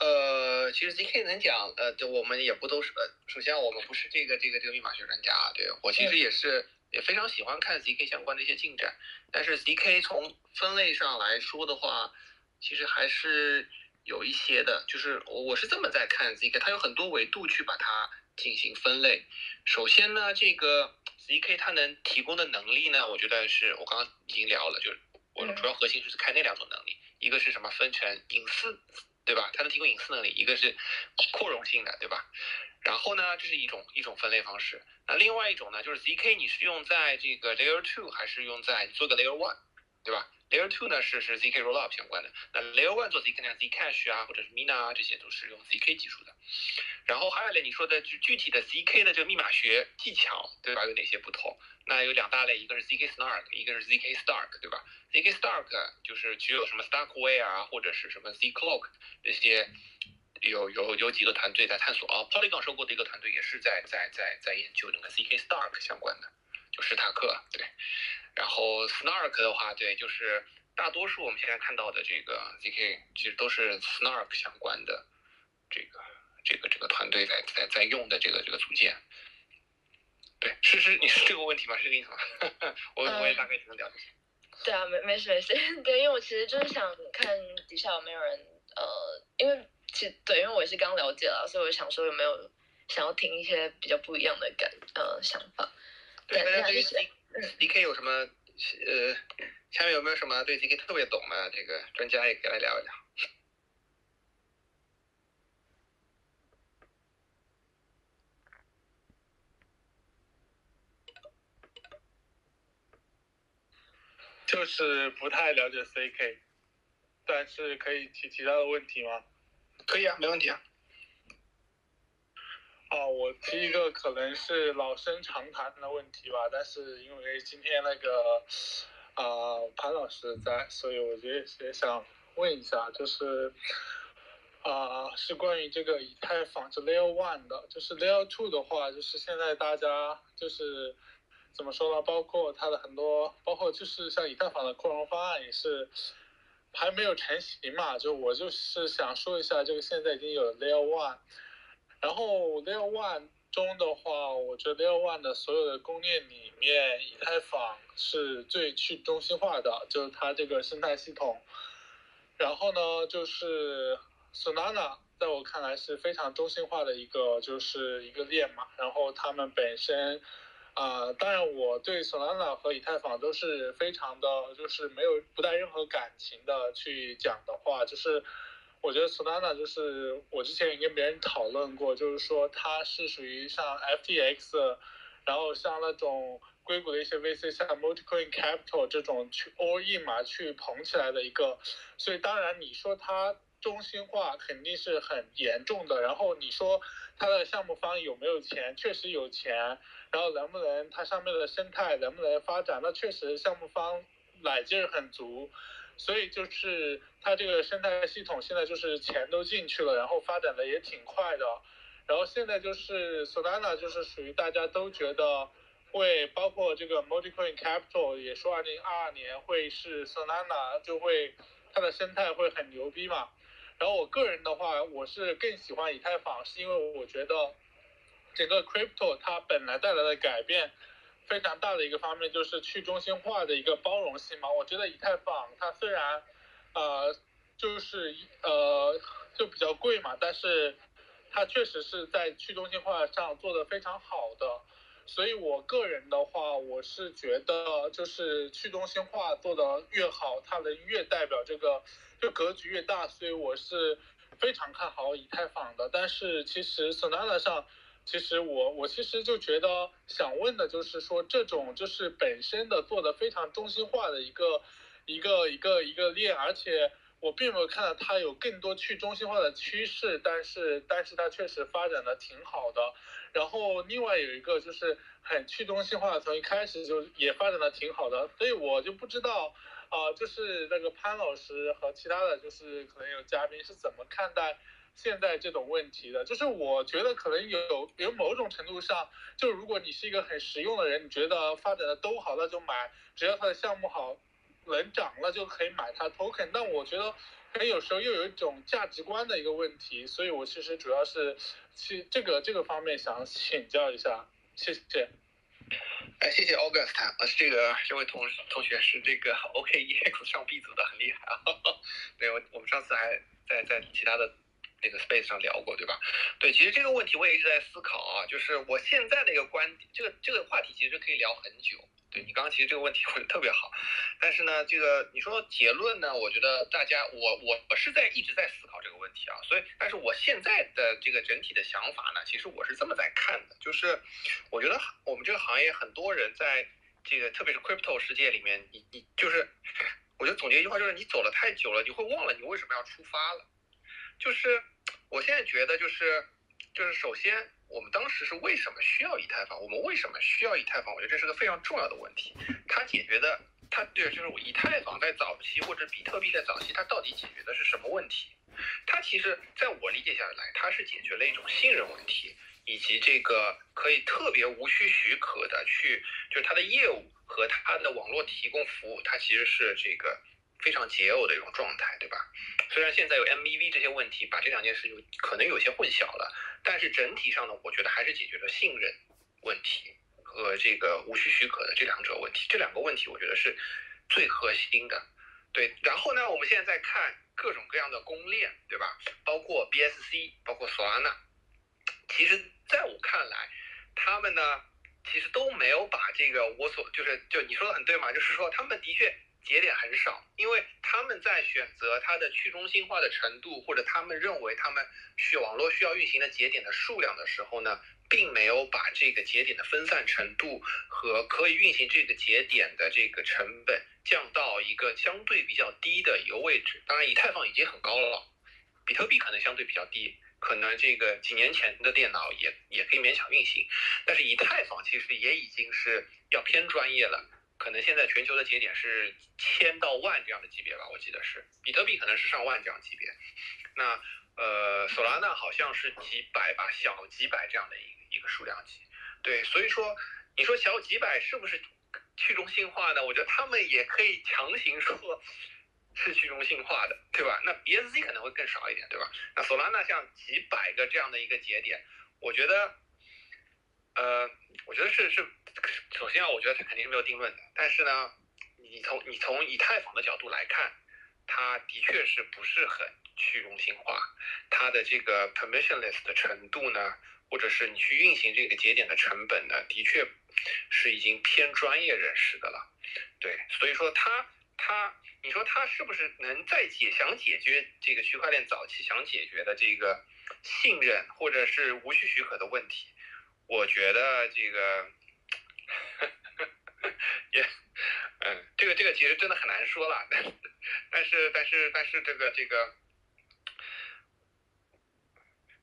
呃，其实 ZK 能讲，呃，就我们也不都是，呃，首先我们不是这个这个这个密码学专家，对我其实也是也非常喜欢看 ZK 相关的一些进展，但是 ZK 从分类上来说的话，其实还是有一些的，就是我我是这么在看 ZK，它有很多维度去把它进行分类。首先呢，这个 ZK 它能提供的能力呢，我觉得是我刚刚已经聊了，就是我主要核心就是看那两种能力，一个是什么分成隐私。对吧？它能提供隐私能力，一个是扩容性的，对吧？然后呢，这是一种一种分类方式。那另外一种呢，就是 zk，你是用在这个 layer two 还是用在做个 layer one，对吧？layer two 呢是是 zk rollup 相关的，那 layer one 做 zk 像 zcash 啊，或者是 mina 啊，这些都是用 zk 技术的。然后还有类你说的具具体的 zk 的这个密码学技巧，对吧？有哪些不同？那有两大类，一个是 zk snark，一个是 zk stark，对吧？zk stark 就是具有什么 starkware 啊，或者是什么 zcloak 这些，有有有几个团队在探索啊。Polygon 收购的一个团队也是在在在在研究这个 zk stark 相关的，史塔克对。然后 snark 的话，对，就是大多数我们现在看到的这个 zk 其实都是 snark 相关的这个这个这个团队在在在用的这个这个组件。对，是是，你是这个问题吗？是这个意思吗？*laughs* 我我也大概能了解。*laughs* 对啊，没没事没事。*laughs* 对，因为我其实就是想看底下有没有人，呃，因为其实对，因为我也是刚了解了，所以我想说有没有想要听一些比较不一样的感呃想法。对，大家对 ZK 有什么呃，下面有没有什么对 DK 特别懂的这个专家也可以来聊一聊。就是不太了解 CK，但是可以提其他的问题吗？可以啊，没问题啊。哦，我提一个可能是老生常谈的问题吧，但是因为今天那个啊潘老师在，所以我觉得也想问一下，就是啊、是关于这个以太坊这 Layer One 的，就是 Layer Two 的话，就是现在大家就是怎么说呢？包括它的很多，包括就是像以太坊的扩容方案也是还没有成型嘛，就我就是想说一下，这个现在已经有 Layer One，然后 Layer One 中的话，我觉得 Layer One 的所有的公链里面，以太坊是最去中心化的，就是它这个生态系统。然后呢，就是 Solana，在我看来是非常中心化的一个，就是一个链嘛。然后他们本身，啊、当然我对 Solana 和以太坊都是非常的，就是没有不带任何感情的去讲的话，就是我觉得 Solana 就是我之前也跟别人讨论过，就是说它是属于像 FTX，然后像那种硅谷的一些 VC，像 Multicoin Capital 这种去 all in 嘛，去捧起来的一个，所以当然你说它中心化肯定是很严重的，然后你说它的项目方有没有钱，确实有钱，然后能不能它上面的生态能不能发展，那确实项目方奶劲儿很足，所以就是它这个生态系统现在就是钱都进去了，然后发展的也挺快的。然后现在就是 Solana 就是属于大家都觉得会，包括这个 Multicoin Capital 也说，二零二二年会是 Solana 就会它的生态会很牛逼嘛。然后我个人的话，我是更喜欢以太坊，是因为我觉得整个 Crypto 它本来带来的改变非常大的一个方面就是去中心化的一个包容性嘛。我觉得以太坊它虽然呃就是呃就比较贵嘛，但是它确实是在去中心化上做的非常好的，所以我个人的话，我是觉得就是去中心化做的越好，它能越代表这个就格局越大，所以我是非常看好以太坊的。但是其实 Solana 上，其实我我其实就觉得想问的就是说，这种就是本身的做的非常中心化的一个一个一个一个链，而且。我并没有看到它有更多去中心化的趋势，但是但是它确实发展的挺好的。然后另外有一个就是很去中心化，从一开始就也发展的挺好的，所以我就不知道啊、就是那个潘老师和其他的就是可能有嘉宾是怎么看待现在这种问题的？就是我觉得可能有有某种程度上，就如果你是一个很实用的人，你觉得发展的都好，那就买，只要它的项目好。能涨了就可以买它 token，但我觉得可能有时候又有一种价值观的一个问题，所以我其实主要是去这个这个方面想请教一下，谢谢。哎，谢谢 August，呃，这个这位同同学是这个 *laughs* OKEX 上 B 组的，很厉害啊。*laughs* 对，我我们上次还在在其他的那个 space 上聊过，对吧？对，其实这个问题我也一直在思考啊，就是我现在的一个观点，这个这个话题其实可以聊很久。对你刚刚其实这个问题问的特别好，但是呢，这个你说结论呢，我觉得大家我我我是在一直在思考这个问题啊，所以但是我现在的这个整体的想法呢，其实我是这么在看的，就是我觉得我们这个行业很多人在这个特别是 crypto 世界里面，你你就是，我就总结一句话，就是你走了太久了，你会忘了你为什么要出发了，就是我现在觉得就是就是首先。我们当时是为什么需要以太坊？我们为什么需要以太坊？我觉得这是个非常重要的问题。它解决的，它对，就是以太坊在早期或者比特币在早期，它到底解决的是什么问题？它其实在我理解下来，它是解决了一种信任问题，以及这个可以特别无需许可的去，就是它的业务和它的网络提供服务，它其实是这个非常桀骜的一种状态，对吧？虽然现在有 MEV 这些问题，把这两件事情可能有些混淆了。但是整体上呢，我觉得还是解决了信任问题和这个无需许可的这两者问题。这两个问题，我觉得是最核心的。对，然后呢，我们现在在看各种各样的公链，对吧？包括 BSC，包括 Solana。其实，在我看来，他们呢，其实都没有把这个我所就是就你说的很对嘛，就是说他们的确。节点很少，因为他们在选择它的去中心化的程度，或者他们认为他们需网络需要运行的节点的数量的时候呢，并没有把这个节点的分散程度和可以运行这个节点的这个成本降到一个相对比较低的一个位置。当然，以太坊已经很高了，比特币可能相对比较低，可能这个几年前的电脑也也可以勉强运行，但是以太坊其实也已经是要偏专业了。可能现在全球的节点是千到万这样的级别吧，我记得是，比特币可能是上万这样级别，那呃索拉纳好像是几百吧，小几百这样的一一个数量级，对，所以说你说小几百是不是去中心化呢？我觉得他们也可以强行说是去中心化的，对吧？那 BSC 可能会更少一点，对吧？那索拉纳像几百个这样的一个节点，我觉得。呃，我觉得是是，首先啊，我觉得它肯定是没有定论的。但是呢，你从你从以太坊的角度来看，它的确是不是很去中心化，它的这个 permissionless 的程度呢，或者是你去运行这个节点的成本呢，的确是已经偏专业人士的了。对，所以说它它，你说它是不是能再解想解决这个区块链早期想解决的这个信任或者是无需许可的问题？我觉得这个 *laughs* 也，嗯，这个这个其实真的很难说了，但是但是但是但是这个这个，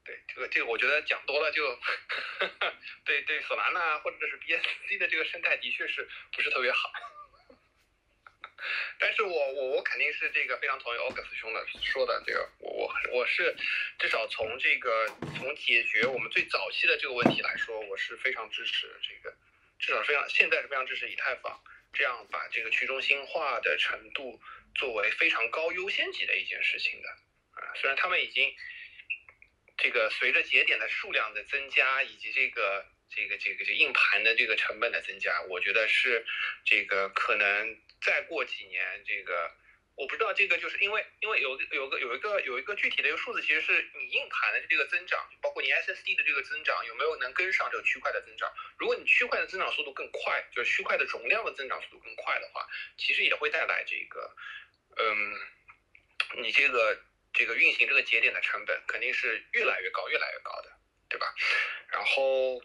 对这个这个我觉得讲多了就，*laughs* 对对索兰娜或者是 BSC 的这个生态的确是不是特别好。但是我我我肯定是这个非常同意 August 兄的说的这个，我我我是至少从这个从解决我们最早期的这个问题来说，我是非常支持这个，至少非常现在是非常支持以太坊这样把这个去中心化的程度作为非常高优先级的一件事情的啊，虽然他们已经这个随着节点的数量的增加以及这个这个这个这硬盘的这个成本的增加，我觉得是这个可能。再过几年，这个我不知道，这个就是因为因为有有个有一个有一个具体的一个数字，其实是你硬盘的这个增长，包括你 SSD 的这个增长，有没有能跟上这个区块的增长？如果你区块的增长速度更快，就是区块的容量的增长速度更快的话，其实也会带来这个，嗯，你这个这个运行这个节点的成本肯定是越来越高，越来越高的，对吧？然后，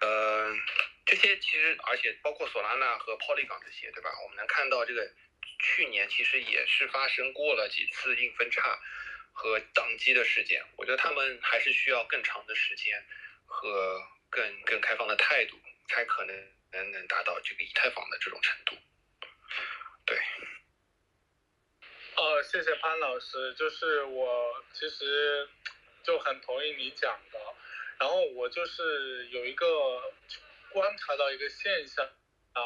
呃。这些其实，而且包括索拉纳和 Polygon 这些，对吧？我们能看到这个去年其实也是发生过了几次硬分叉和宕机的事件。我觉得他们还是需要更长的时间和更更开放的态度，才可能能能达到这个以太坊的这种程度。对。哦，谢谢潘老师。就是我其实就很同意你讲的，然后我就是有一个。观察到一个现象啊，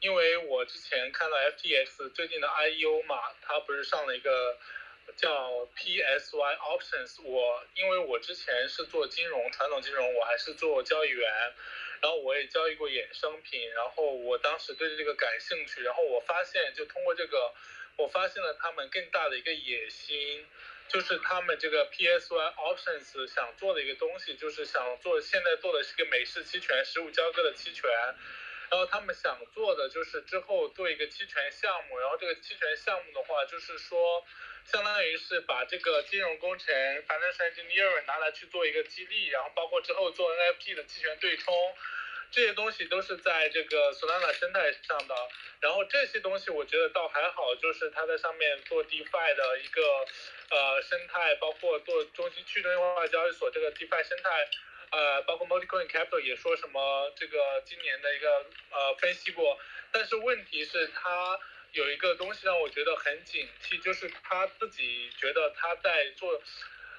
因为我之前看到 FTX 最近的 IEO 嘛，它不是上了一个叫 PSY Options。我因为我之前是做金融，传统金融，我还是做交易员，然后我也交易过衍生品，然后我当时对这个感兴趣，然后我发现就通过这个，我发现了他们更大的一个野心。就是他们这个 PSY Options 想做的一个东西，就是想做现在做的是个美式期权实物交割的期权，然后他们想做的就是之后做一个期权项目，然后这个期权项目的话，就是说相当于是把这个金融工程 Financial Engineering 拿来去做一个激励，然后包括之后做 NFT 的期权对冲。这些东西都是在这个 Solana 生态上的，然后这些东西我觉得倒还好，就是它在上面做 DeFi 的一个呃生态，包括做中心去中心化交易所这个 DeFi 生态，呃，包括 Multicoin Capital 也说什么这个今年的一个呃分析过，但是问题是它有一个东西让我觉得很警惕，就是他自己觉得他在做，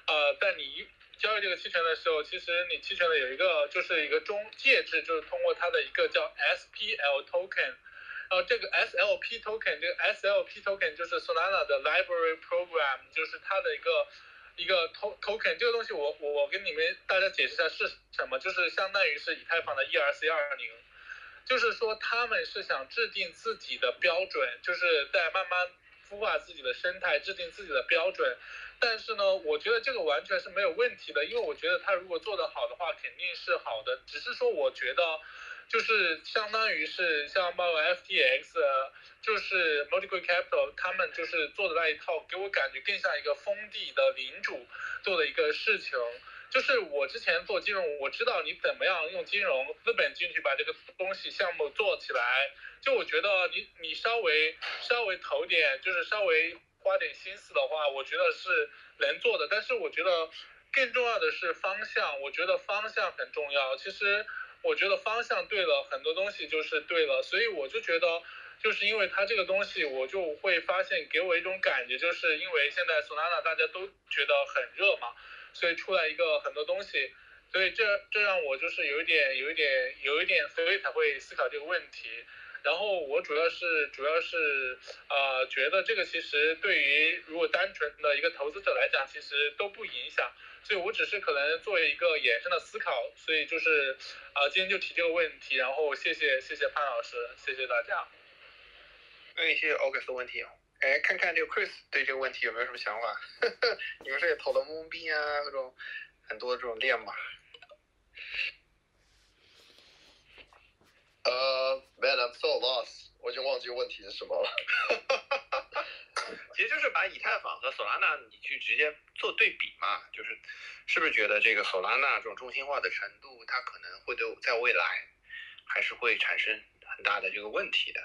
呃，在你。交易这个期权的时候，其实你期权的有一个就是一个中介质，就是通过它的一个叫 SPL token，然后这个 SLP token，这个 SLP token 就是 Solana 的 library program，就是它的一个一个 token，这个东西我我我跟你们大家解释一下是什么，就是相当于是以太坊的 ERC 二零，就是说他们是想制定自己的标准，就是在慢慢孵化自己的生态，制定自己的标准。但是呢，我觉得这个完全是没有问题的，因为我觉得他如果做得好的话，肯定是好的。只是说，我觉得就是相当于是像包括 FTX，就是 Multicoin Capital，他们就是做的那一套，给我感觉更像一个封闭的领主做的一个事情。就是我之前做金融，我知道你怎么样用金融资本进去把这个东西项目做起来。就我觉得你你稍微稍微投点，就是稍微。花点心思的话，我觉得是能做的。但是我觉得更重要的是方向，我觉得方向很重要。其实我觉得方向对了，很多东西就是对了，所以我就觉得，就是因为它这个东西，我就会发现给我一种感觉，就是因为现在索纳拉大家都觉得很热嘛，所以出来一个很多东西，所以这这让我就是有一点有一点有一点，所以才会思考这个问题。然后我主要是主要是呃觉得这个其实对于如果单纯的一个投资者来讲，其实都不影响。所以我只是可能作为一个衍生的思考，所以就是啊今天就提这个问题，然后谢谢谢谢潘老师，谢谢大家。问一些 August 问题，哎，看看这个 Chris 对这个问题有没有什么想法？*laughs* 你们是也投了懵逼啊，各种很多这种链嘛？呃、m a n I'm so lost，我已经忘记问题是什么了。*laughs* 其实就是把以太坊和 Solana 你去直接做对比嘛，就是是不是觉得这个 Solana 这种中心化的程度，它可能会对在未来还是会产生很大的这个问题的？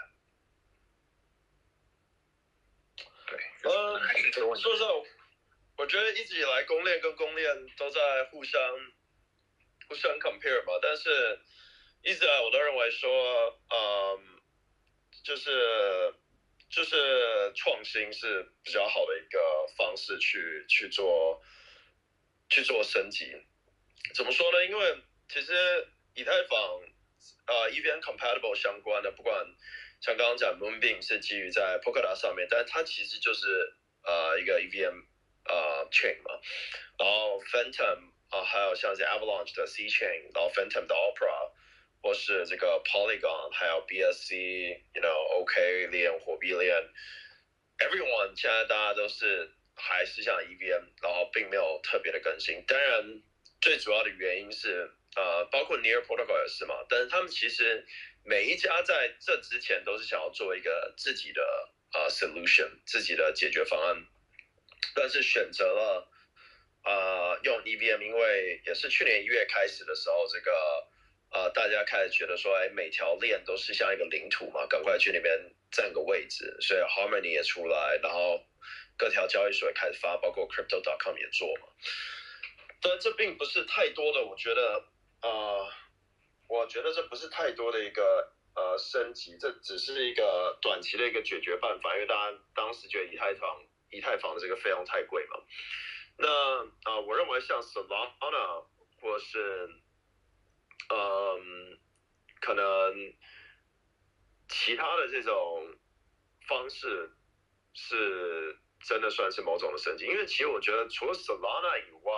对，呃还是这个问题。说实话，我觉得一直以来公链跟公链都在互相互相 compare 嘛，但是一直以来我都认为说，嗯，就是就是创新是比较好的一个方式去去做去做升级。怎么说呢？因为其实以太坊呃 EVM compatible 相关的，不管像刚刚讲 Moonbeam 是基于在 Polkadot 上面，但它其实就是呃一个 EVM 呃 chain 嘛，然后 Phantom 啊、还有像是 Avalanche 的 C chain，然后 Phantom 的 Opera，或是这个 Polygon，还有 BSC，you know OK 链、火币链，everyone 现在大家都是还是像 EVM，然后并没有特别的更新。当然，最主要的原因是呃，包括 Near Protocol 也是嘛，但是他们其实每一家在这之前都是想要做一个自己的呃 solution，自己的解决方案，但是选择了呃用 EVM，因为也是去年一月开始的时候，这个呃大家开始觉得说，哎，每条链都是像一个领土嘛，赶快去那边占个位置，所以 Harmony 也出来，然后各条交易所也开始发，包括 Crypto.com 也做嘛。但这并不是太多的，我觉得，呃，我觉得这不是太多的一个呃升级，这只是一个短期的一个解决办法，因为大家当时觉得以太坊以太坊的这个费用太贵嘛。那啊、我认为像 Solana 或是嗯，可能其他的这种方式是真的算是某种的升级，因为其实我觉得除了 Solana 以外，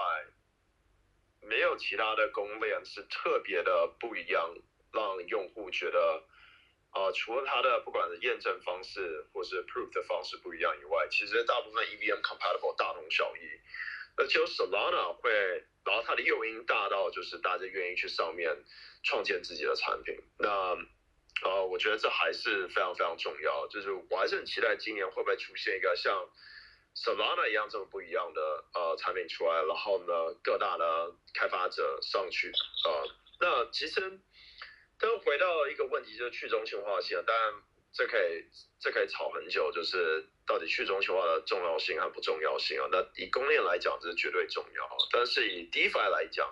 没有其他的公链是特别的不一样，让用户觉得，啊、除了它的不管是验证方式或是 proof 的方式不一样以外，其实大部分 EVM compatible 大同小异，而且有 Solana 会，然后它的诱因大到就是大家愿意去上面创建自己的产品，那。呃，我觉得这还是非常非常重要，就是我还是很期待今年会不会出现一个像 Solana 一样这么不一样的呃产品出来，然后呢，各大的开发者上去呃，那其实，但回到一个问题，就是去中心化性，当然这可以这可以吵很久，就是到底去中心化的重要性和不重要性啊。那以公链来讲，这是绝对重要，但是以 DeFi 来讲。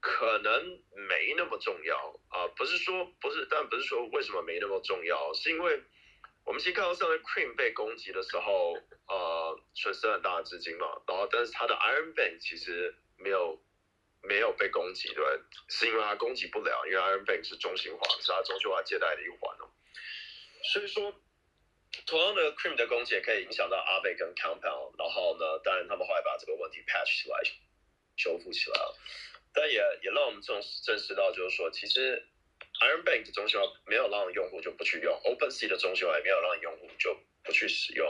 可能没那么重要啊、不是说不是，但不是说为什么没那么重要，是因为我们先看到上面 Cream 被攻击的时候，呃，损失很大的资金嘛，然后但是它的 Iron Bank 其实没有没有被攻击，对，是因为它攻击不了，因为 Iron Bank 是中心化，是它中心化借贷的一环哦，所以说。同样的 Cream 的攻击也可以影响到 Aave 跟 Compound，然后呢，当然他们后来把这个问题 patch 起来，修复起来了。但也也让我们正正视到，就是说，其实 Iron Bank 的中心化没有让用户就不去用，OpenSea 的中心化也没有让用户就不去使用，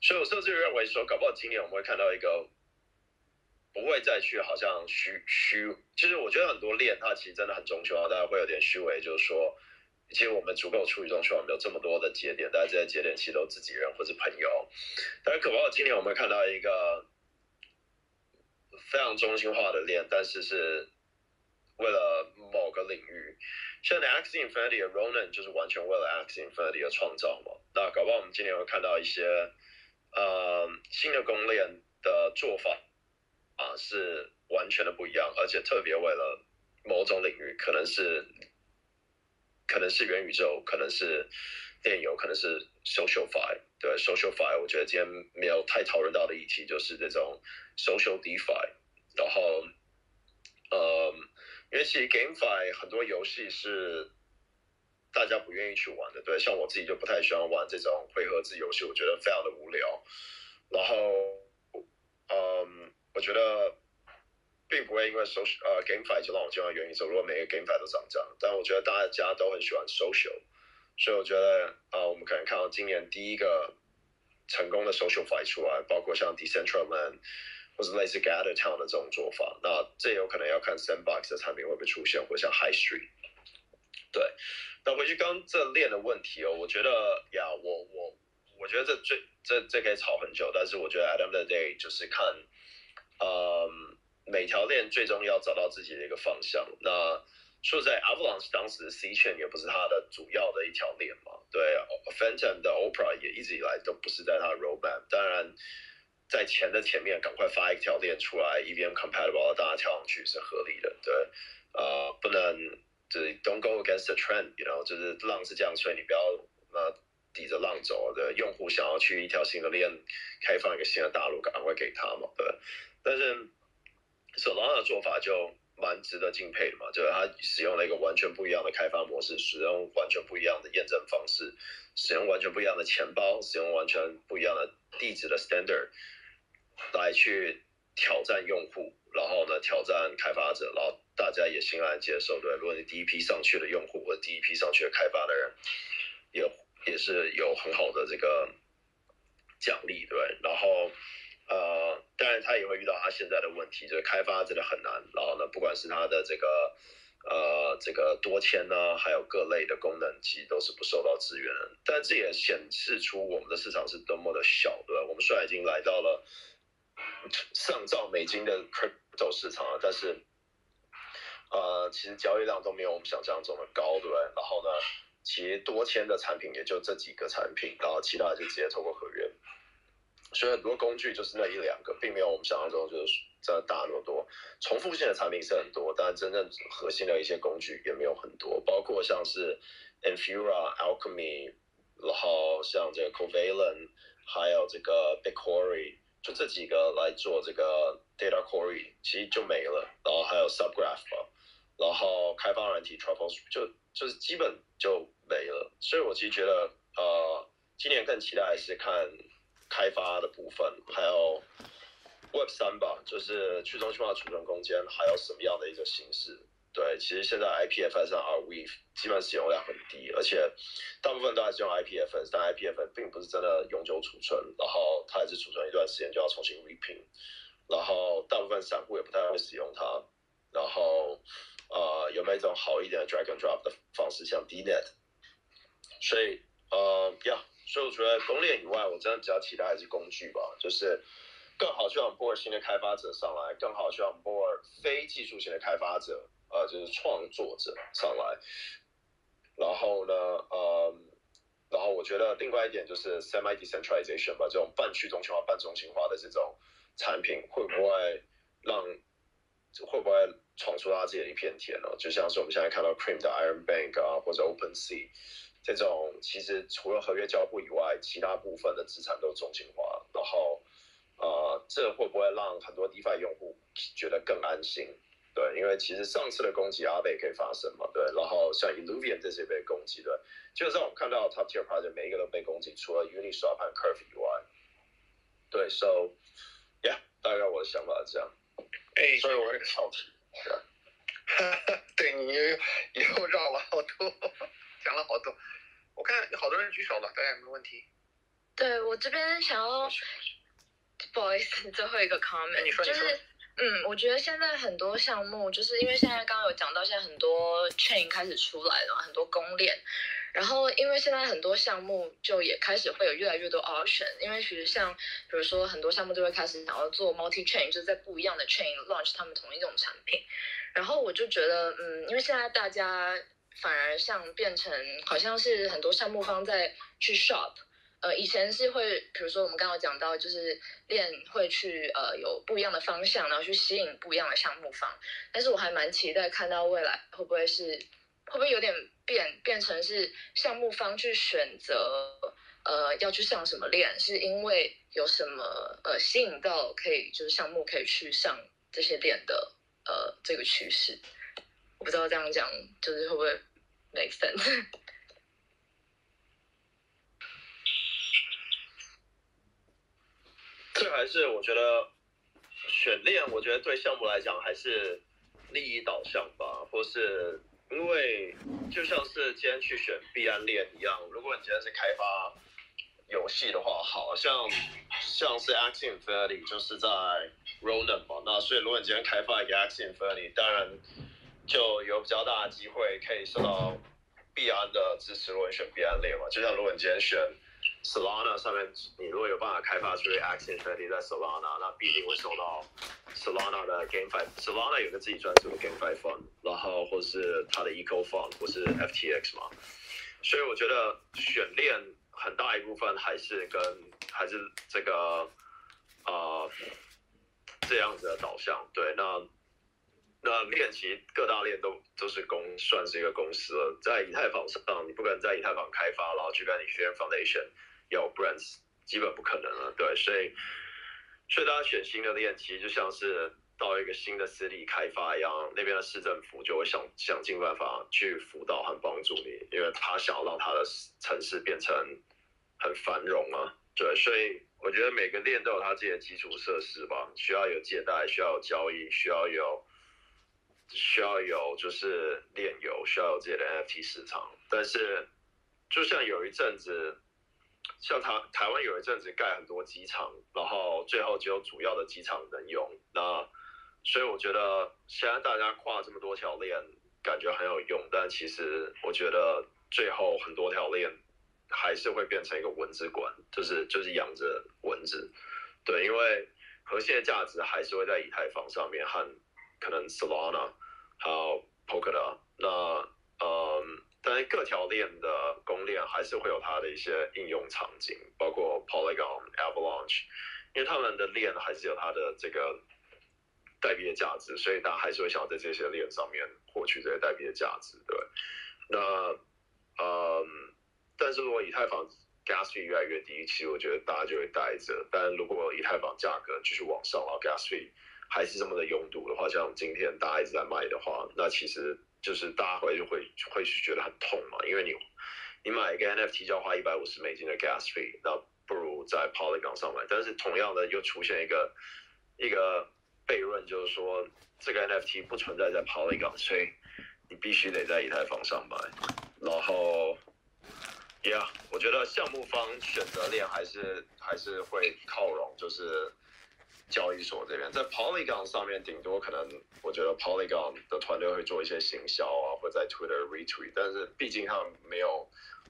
所以我甚至认为说，搞不好今年我们会看到一个不会再去好像虚虚，其实我觉得很多链它其实真的很中心化，大家会有点虚伪，就是说，其实我们足够处理中心化，没有这么多的节点，大家这些节点其实都自己人或者朋友，但是可不好今年我们看到一个。非常中心化的链，但是是为了某个领域，像 Axie Infinity 的 Ronan 就是完全为了 Axie Infinity 而创造嘛。那搞不好我们今年会看到一些呃新的公链的做法啊，是完全的不一样，而且特别为了某种领域，可能是可能是元宇宙，可能是电邮，可能是 social fi。对 social fi，我觉得今天没有太讨论到的议题就是这种 social defi。然后，呃，因为其实 gamefi 很多游戏是大家不愿意去玩的，对，像我自己就不太喜欢玩这种回合制游戏，我觉得非常的无聊。然后，嗯，我觉得。并不会因为 social 呃 gamefi 就让我进入元宇宙。如果每个 gamefi 都涨价，但我觉得大家都很喜欢 social，所以我觉得啊，我们可能看到今年第一个成功的 social fight 出来，包括像 Decentraland 或者类似 Gather Town 的这种做法。那这有可能要看 Sandbox 的产品会不会出现，或像 High Street。对，那回去刚这链的问题哦，我觉得呀，我我我觉得这最这这可以吵很久，但是我觉得 at the end of the day 就是看，嗯。每条链最终要找到自己的一个方向。那说在 Avalanche 当时 C 圈也不是它的主要的一条链嘛？对，Phantom 的 Opera 也一直以来都不是在它的 roadmap。当然，在钱的前面赶快发一条链出来，EVM compatible，大家跳上去是合理的。对，呃，不能就是 Don't go against the trend，you know，就是浪是这样吹，你不要那抵着浪走。对，用户想要去一条新的链，开放一个新的大陆，赶快给他嘛。对，但是。Solana 的做法就蛮值得敬佩的嘛，就是它使用了一个完全不一样的开发模式，使用完全不一样的验证方式，使用完全不一样的钱包，使用完全不一样的地址的 standard 来去挑战用户，然后呢挑战开发者，然后大家也欣然接受。对，如果你第一批上去的用户或者第一批上去的开发的人，也也是有很好的这个奖励，对，然后。呃，当然他也会遇到他现在的问题，就是开发真的很难。然后呢，不管是他的这个呃这个多签呢，还有各类的功能，其实都是不受到支援。但这也显示出我们的市场是多么的小，对吧？我们虽然已经来到了上兆美金的 crypto 市场了，但是呃，其实交易量都没有我们想象中的高，对不对？然后呢，其实多签的产品也就这几个产品，然后其他就直接透过合约。所以很多工具就是那一两个，并没有我们想象中就是真的大那么多。重复性的产品是很多，但真正核心的一些工具也没有很多。包括像是 Infura、Alchemy，然后像这个 Covalent，还有这个 BigQuery，就这几个来做这个 Data Query，其实就没了。然后还有 Subgraph，然后开发软体 Truffle，就就是基本就没了。所以我其实觉得，呃，今年更期待是看。开发的部分，还有 Web 三吧，就是去中心化储存空间，还有什么样的一个形式？对，其实现在 IPFS 上 RWE 基本使用量很低，而且大部分都还是用 IPFS，但 IPFS 并不是真的永久储存，然后它还是储存一段时间就要重新 reping，然后大部分散户也不太会使用它，然后呃有没有一种好一点的 Drag and Drop 的方式，像 DNet？所以呃，Yeah。所以我觉得公链以外，我真的比较期待还是工具吧，就是更好去 onboard 新的开发者上来，更好去 onboard 非技术型的开发者，呃，就是创作者上来。然后呢，呃，然后我觉得另外一点就是 semi decentralization 吧，这种半去中心化、半中心化的这种产品，会不会让会不会闯出他自己的一片天呢？就像是我们现在看到 Cream 的 Iron Bank 啊，或者 Open Sea。这种其实除了合约交付以外，其他部分的资产都中心化，然后呃，这会不会让很多 DeFi 用户觉得更安心？对，因为其实上次的攻击阿贝可以发生嘛，对，然后像 Illuvian 这些被攻击的，基本上我们看到 Top Tier Project 每一个都被攻击，除了 Uniswap 和 Curve 以外，对，So Yeah，大概我的想法是这样。哎，所以我有个小题，*laughs* 对你又绕了好多。讲了好多，我看有好多人举手了，大家有没有问题？对我这边想要，不好意思，最后一个 comment，就是嗯，我觉得现在很多项目，就是因为现在刚刚有讲到，现在很多 chain 开始出来了，很多公链，然后因为现在很多项目就也开始会有越来越多 option，因为其实像比如说很多项目都会开始想要做 multi chain，就是在不一样的 chain launch 他们同一种产品，然后我就觉得嗯，因为现在大家。反而像变成好像是很多项目方在去 shop，呃，以前是会，比如说我们刚刚讲到，就是练会去呃有不一样的方向，然后去吸引不一样的项目方。但是我还蛮期待看到未来会不会是会不会有点变变成是项目方去选择呃要去上什么练，是因为有什么呃吸引到可以就是项目可以去上这些练的呃这个趋势。我不知道这样讲就是会不会 make sense。这还是我觉得选练，我觉得对项目来讲还是利益导向吧，或是因为就像是今天去选必安练一样，如果你今天是开发游戏的话，好像像是 Axie Infinity 就是在 Ronin 嘛，那所以如果你今天开发一个 Axie Infinity，当然就有比较大的机会可以受到币安的支持，如果你选币安练嘛，就像如果你今天选。Solana 上面，你如果有办法开发出 Axie Infinity 在 Solana，那必定会受到 Solana 的 GameFi。Solana 有个自己专属的 GameFi Fund，然后或是它的 Eco Fund，或是 FTX 嘛。所以我觉得选链很大一部分还是跟还是这个呃这样子的导向。对，那那链其各大链都都是公算是一个公司了，在以太坊上，你不可能在以太坊开发，然后去跟 Ethereum Foundation。有 brands 基本不可能了，对，所以所以大家选新的链，其实就像是到一个新的势力开发一样，那边的市政府就会想想尽办法去辅导和帮助你，因为他想要让他的城市变成很繁荣啊，对，所以我觉得每个链都有它自己的基础设施吧，需要有借贷，需要有交易，需要有需要有就是链游，需要有自己的 NFT 市场，但是就像有一阵子。像台台湾有一阵子盖很多机场，然后最后只有主要的机场能用。那所以我觉得现在大家跨这么多条链，感觉很有用，但其实我觉得最后很多条链还是会变成一个蚊子馆，就是就是养着蚊子。对，因为核心的价值还是会在以太坊上面和可能 Solana 还有 Polkadot。那嗯。当然各条链的公链还是会有它的一些应用场景，包括 Polygon、Avalanche，因为他们的链还是有它的这个代币的价值，所以大家还是会想要在这些链上面获取这些代币的价值，对。那嗯，但是如果以太坊 gas fee 越来越低，其实我觉得大家就会待着。但如果以太坊价格继续往上，然后 gas fee 还是这么的拥堵的话，像今天大家一直在卖的话，那其实。就是大家会就会会去觉得很痛嘛，因为你你买一个 NFT 就要花一百五十美金的 gas fee，那不如在 Polygon 上买。但是同样的又出现一个一个悖论，就是说这个 NFT 不存在在 Polygon，所以你必须得在以太坊上买。然后，Yeah，我觉得项目方选择链还是还是会靠拢，就是。交易所这边在 Polygon 上面，顶多可能我觉得 Polygon 的团队会做一些行销啊，或者在 Twitter retweet，但是毕竟他们没有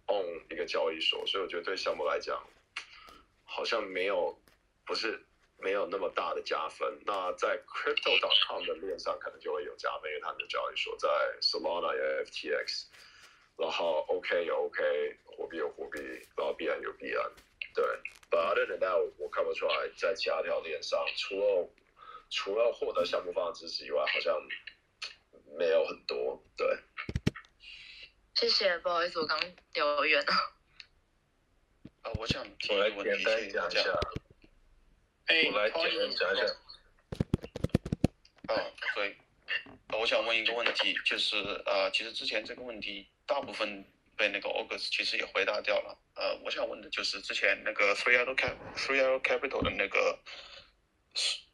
own 一个交易所，所以我觉得对项目来讲，好像没有不是没有那么大的加分。那在 Crypto.com 的链上可能就会有加分，因为他们的交易所在 Solana 有 FTX，然后 OK 有 OK，货币有货币，然后币安有币安。对，But other than that，我看不出来在其他条链上，除了除了获得项目方的支持以外，好像没有很多。对，谢谢，不好意思，我刚聊远了。啊，我想我来简单讲一下。哎，我来简单讲一下。啊，对。我想问一个问题，就是呃，其实之前这个问题大部分。被那个 August 其实也回答掉了。呃，我想问的就是之前那个 Three Arrow Cap Three Arrow Capital 的那个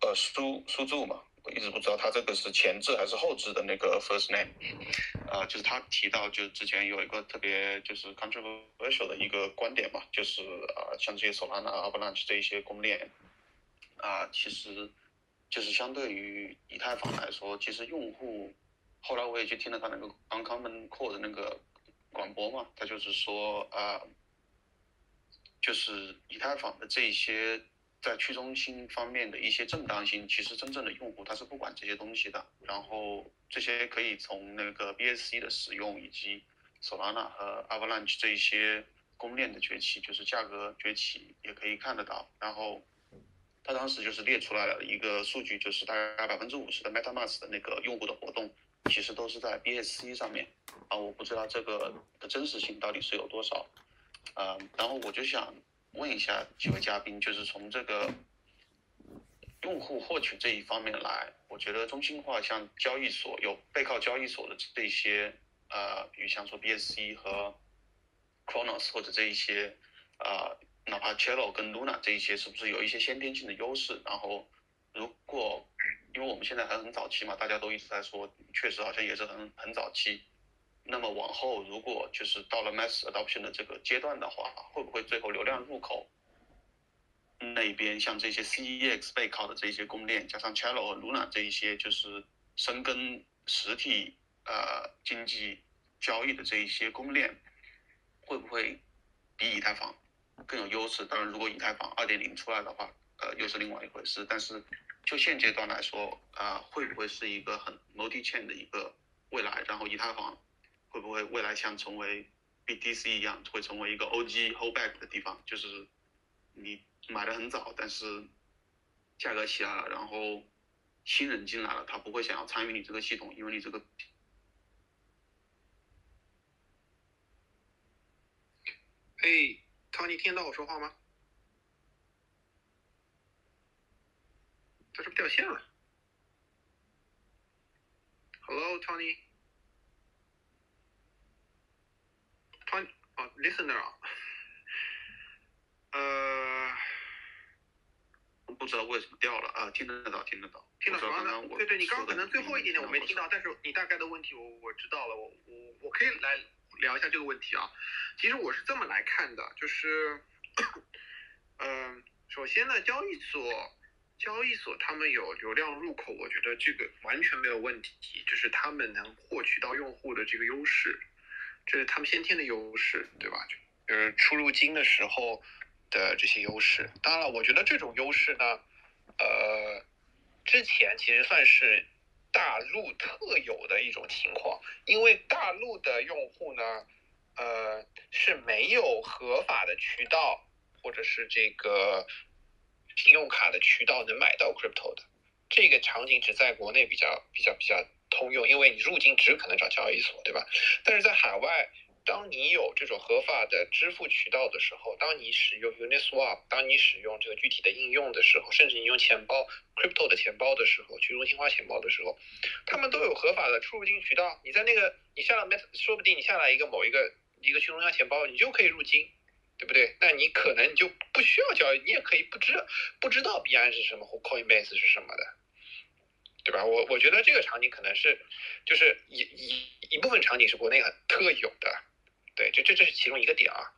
呃苏苏柱嘛，我一直不知道他这个是前置还是后置的那个 First Name。呃，就是他提到，就是之前有一个特别就是 controversial 的一个观点嘛，就是啊，像这些 Solana、Avalanche 这一些公链啊，其实就是相对于以太坊来说，其实用户后来我也去听了他那个 Uncommon Core 的那个。广播嘛，他就是说啊，就是以太坊的这一些在去中心方面的一些正当性，其实真正的用户他是不管这些东西的。然后这些可以从那个 BSC 的使用以及 Solana 和 Avalanche 这一些公链的崛起，就是价格崛起也可以看得到。然后他当时就是列出来了一个数据，就是大概百分之五十的 MetaMask 的那个用户的活动，其实都是在 BSC 上面啊，我不知道这个的真实性到底是有多少。呃，然后我就想问一下几位嘉宾，就是从这个用户获取这一方面来，我觉得中心化像交易所有背靠交易所的这些呃，比如像说 BSC 和 Chronos 或者这一些呃，哪怕 Chello 跟 Luna 这一些，是不是有一些先天性的优势？然后如果因为我们现在还很早期嘛，大家都一直在说，确实好像也是很很早期。那么往后，如果就是到了 mass adoption 的这个阶段的话，会不会最后流量入口那边像这些 CEX 背靠的这些公链，加上 Chello 和 Luna 这一些就是深耕实体呃经济交易的这一些公链，会不会比以太坊更有优势？当然，如果以太坊2.0出来的话，呃，又是另外一回事。但是就现阶段来说，啊，会不会是一个很 multi chain 的一个未来？然后以太坊。会不会未来像成为 BTC 一样，会成为一个 OG holdback 的地方？就是你买的很早，但是价格起来了，然后新人进来了，他不会想要参与你这个系统，因为你这个。哎，Tony 听得到我说话吗？他是不是掉线了？Hello，Tony。Tony，哦，Listener 啊，呃，不知道为什么掉了啊，听得到，听得到，听得到。对对，你刚刚可能最后一点点我没听到，但是你大概的问题我我知道了，我我我可以来聊一下这个问题啊。其实我是这么来看的，就是，嗯，*coughs* 首先呢，交易所交易所他们有流量入口，我觉得这个完全没有问题，就是他们能获取到用户的这个优势。这是他们先天的优势，对吧？就是出入金的时候的这些优势。当然了，我觉得这种优势呢，呃，之前其实算是大陆特有的一种情况，因为大陆的用户呢，呃，是没有合法的渠道或者是这个信用卡的渠道能买到 crypto 的。这个场景只在国内比较比较比较。通用，因为你入境只可能找交易所，对吧？但是在海外，当你有这种合法的支付渠道的时候，当你使用 Uniswap，当你使用这个具体的应用的时候，甚至你用钱包 Crypto 的钱包的时候，去中心化钱包的时候，他们都有合法的出入境渠道。你在那个你下了 Met，说不定你下来一个某一个一个去中心化钱包，你就可以入境，对不对？那你可能你就不需要交易，你也可以不知不知道币安是什么或 Coinbase 是什么的。对吧？我我觉得这个场景可能是，就是一一一部分场景是国内很特有的，对，这这这是其中一个点啊。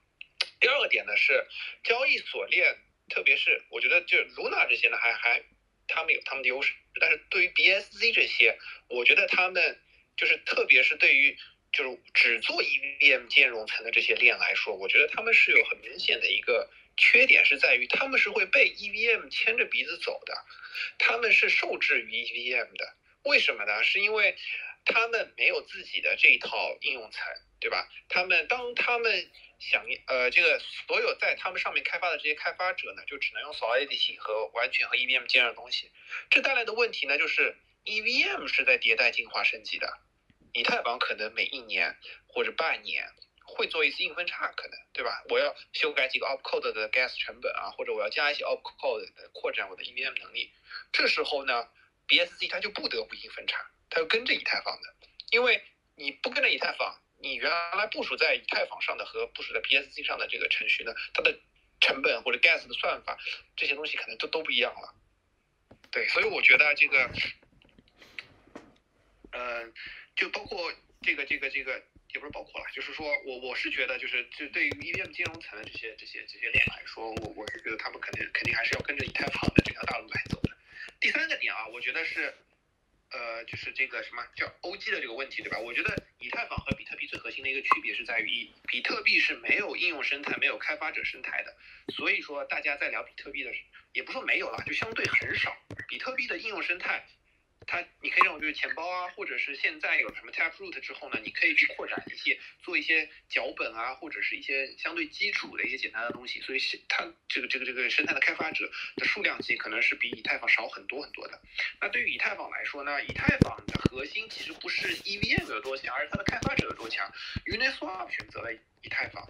第二个点呢是交易所链，特别是我觉得就 Luna 这些呢，还还他们有他们的优势，但是对于 BSC 这些，我觉得他们就是特别是对于就是只做 EVM 兼容层的这些链来说，我觉得他们是有很明显的一个缺点，是在于他们是会被 EVM 牵着鼻子走的。他们是受制于 EVM 的，为什么呢？是因为他们没有自己的这一套应用层，对吧？他们当他们想呃，这个所有在他们上面开发的这些开发者呢，就只能用 Solidity 和完全和 EVM 兼容的东西。这带来的问题呢，就是 EVM 是在迭代进化升级的，以太坊可能每一年或者半年。会做一次硬分叉，可能对吧？我要修改几个 opcode 的 gas 成本啊，或者我要加一些 opcode 扩展我的 EVM 能力。这时候呢，BSC 它就不得不硬分叉，它要跟着以太坊的，因为你不跟着以太坊，你原来部署在以太坊上的和部署在 BSC 上的这个程序呢，它的成本或者 gas 的算法这些东西可能都都不一样了。对，所以我觉得这个，嗯，就包括这个这个这个。也不是包括了，就是说我我是觉得，就是就对于 EVM 金融层的这些这些这些链来说，我我是觉得他们肯定肯定还是要跟着以太坊的这条大路来走的。第三个点啊，我觉得是，呃，就是这个什么叫 OG 的这个问题，对吧？我觉得以太坊和比特币最核心的一个区别是在于，一比特币是没有应用生态、没有开发者生态的，所以说大家在聊比特币的时，也不说没有了，就相对很少。比特币的应用生态。它你可以认为就是钱包啊，或者是现在有什么 Taproot 之后呢，你可以去扩展一些，做一些脚本啊，或者是一些相对基础的一些简单的东西。所以它这个这个这个生态的开发者的数量级可能是比以太坊少很多很多的。那对于以太坊来说呢，以太坊的核心其实不是 EVM 有多强，而是它的开发者有多强。Uniswap 选择了以太坊，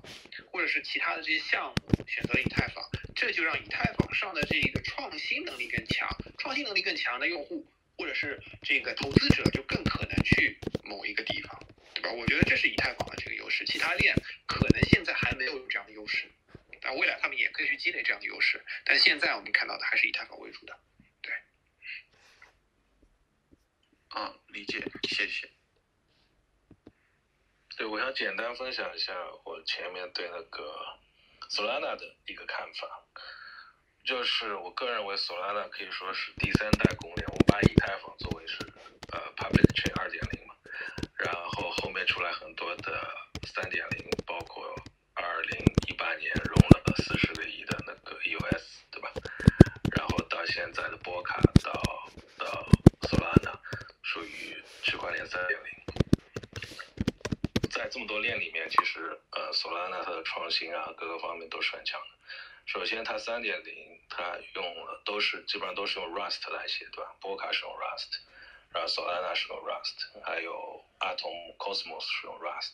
或者是其他的这些项目选择了以太坊，这就让以太坊上的这个创新能力更强，创新能力更强的用户。或者是这个投资者就更可能去某一个地方，对吧？我觉得这是以太坊的这个优势，其他链可能现在还没有这样的优势，但未来他们也可以去积累这样的优势。但现在我们看到的还是以太坊为主的，对。啊，理解，谢谢。对，我想简单分享一下我前面对那个 Solana 的一个看法。就是我个人认为，Solana 可以说是第三代公链。我们把以太坊作为是呃 Public Chain 二点零嘛，然后后面出来很多的三点零，包括二零一八年融了四十个亿的那个 US，对吧？然后到现在的波卡到到 Solana，属于区块链三点零。在这么多链里面，其实呃 Solana 它的创新啊，各个方面都是很强的。首先，它三点零。它用了都是基本上都是用 Rust 来写，对吧？波卡是用 Rust，然后 Solana 是用 Rust，还有 Atom Cosmos 是用 Rust。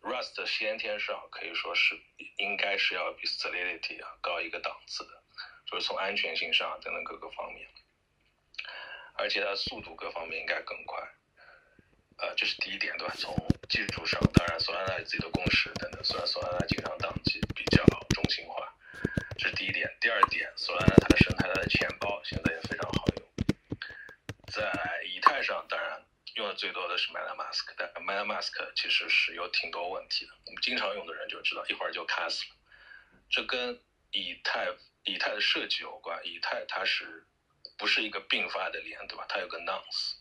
Rust 先天上可以说是应该是要比 Solidity 啊高一个档次的，就是从安全性上等等各个方面，而且它速度各方面应该更快。呃，这是第一点，对吧？从技术上，当然 Solana 有自己的共识等等，虽然 Solana 经常宕机，比较中心化。这是第一点，第二点，索拉纳它的生态，它的钱包现在也非常好用。在以太上，当然用的最多的是 MetaMask，但 MetaMask 其实是有挺多问题的。我们经常用的人就知道，一会儿就卡死了。这跟以太以太的设计有关。以太它是不是一个并发的链，对吧？它有个 nonce，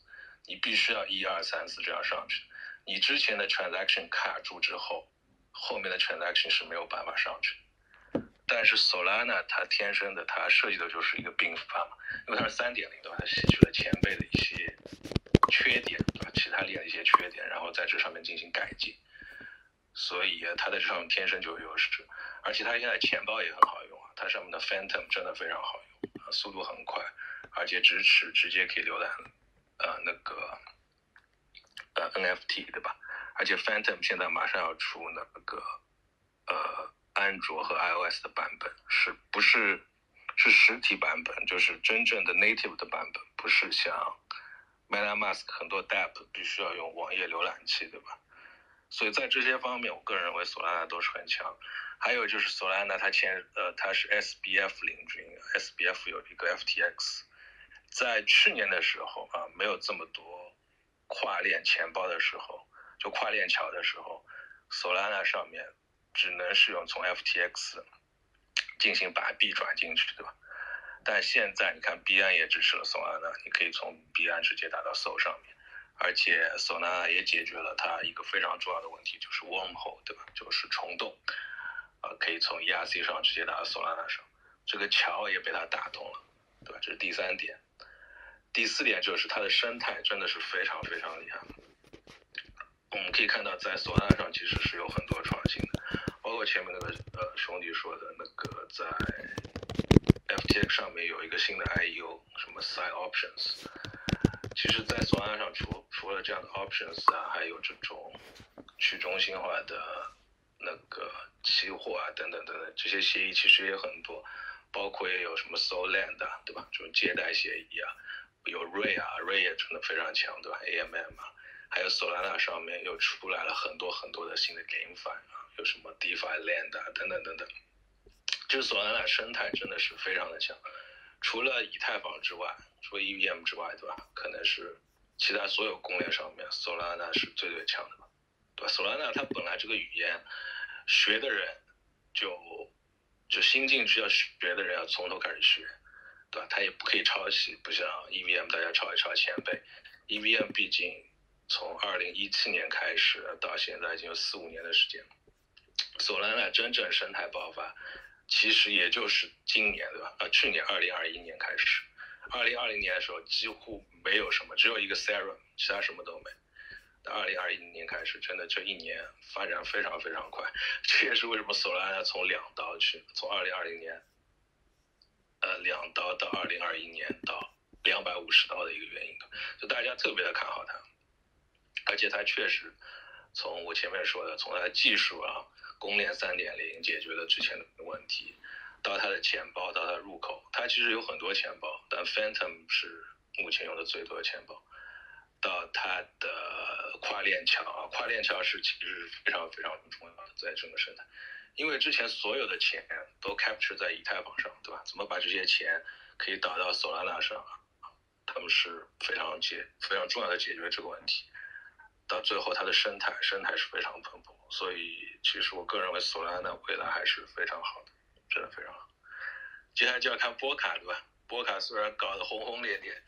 你必须要一二三四这样上去。你之前的 transaction 卡住之后，后面的 transaction 是没有办法上去。但是 Solana 它天生的，它设计的就是一个并发嘛，因为它是三点零对吧？它吸取了前辈的一些缺点对吧？其他链的一些缺点，然后在这上面进行改进，所以它在这上面天生就有优势。而且它现在钱包也很好用啊，它上面的 Phantom 真的非常好用，速度很快，而且支持直接可以浏览呃那个呃 NFT 对吧？而且 Phantom 现在马上要出那个呃。安卓和 iOS 的版本是不是是实体版本？就是真正的 native 的版本，不是像 MetaMask 很多 DApp 必须要用网页浏览器，对吧？所以在这些方面，我个人认为 Solana 都是很强。还有就是 Solana 它前呃它是 SBF 领军，SBF 有一个 FTX，在去年的时候啊，没有这么多跨链钱包的时候，就跨链桥的时候，Solana 上面。只能是用从 FTX 进行把币转进去，对吧？但现在你看，币安也支持了 Solana，你可以从币安直接打到 Sol 上面，而且 Solana 也解决了它一个非常重要的问题，就是 Wormhole，对吧？就是虫洞，啊，可以从 ERC 上直接打到 Solana 上，这个桥也被它打通了，对吧？这是第三点。第四点就是它的生态真的是非常非常厉害。我们可以看到，在 Solana 上其实是有很多创新的。包括前面那个呃兄弟说的那个，在 FTX 上面有一个新的 IEO，什么 Side Options。其实，在索安上除除了这样的 Options 啊，还有这种去中心化的那个期货啊，等等等等，这些协议其实也很多。包括也有什么 Solend，对吧？这种借贷协议啊，有 Ray 啊，Ray 也真的非常强，对吧？AMM 啊，还有 Solana 上面又出来了很多很多的新的 GameFi 啊。有什么 DeFi Land 啊，等等等等，就是索兰纳生态真的是非常的强，除了以太坊之外，除了 EVM 之外，对吧？可能是其他所有公链上面，索兰纳是最最强的吧，对吧？索兰纳它本来这个语言学的人就就新进去要学的人要从头开始学，对吧？它也不可以抄袭，不像 EVM 大家抄一抄前辈，EVM 毕竟从二零一七年开始到现在已经有四五年的时间了。索兰纳真正生态爆发，其实也就是今年对吧？呃，去年二零二一年开始，二零二零年的时候几乎没有什么，只有一个 Serum，其他什么都没。但二零二一年开始，真的这一年发展非常非常快，这也是为什么索兰纳从两刀去，从二零二零年，呃两刀到二零二一年到两百五十刀的一个原因，就大家特别的看好它，而且它确实从我前面说的，从它的技术啊，公链三点零解决了之前的问题，到它的钱包，到它入口，它其实有很多钱包，但 Phantom 是目前用的最多的钱包。到它的跨链桥啊，跨链桥是其实非常非常重要的，在整个生态，因为之前所有的钱都 capture 在以太坊上，对吧？怎么把这些钱可以导到 Solana 上？他们是非常解非常重要的解决这个问题。到最后，它的生态生态是非常蓬勃，所以其实我个人认为索兰纳未来还是非常好的，真的非常好。接下来就要看波卡，对吧？波卡虽然搞得轰轰烈烈。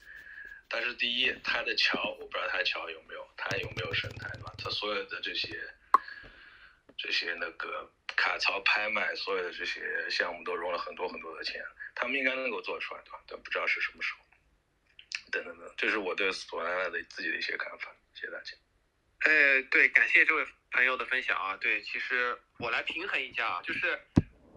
但是第一，它的桥我不知道它的桥有没有，它有没有生态，对吧？它所有的这些这些那个卡槽拍卖，所有的这些项目都融了很多很多的钱，他们应该能够做出来，对吧？但不知道是什么时候。等等等，这是我对索拉纳的自己的一些看法，谢谢大家。呃，对，感谢这位朋友的分享啊。对，其实我来平衡一下啊，就是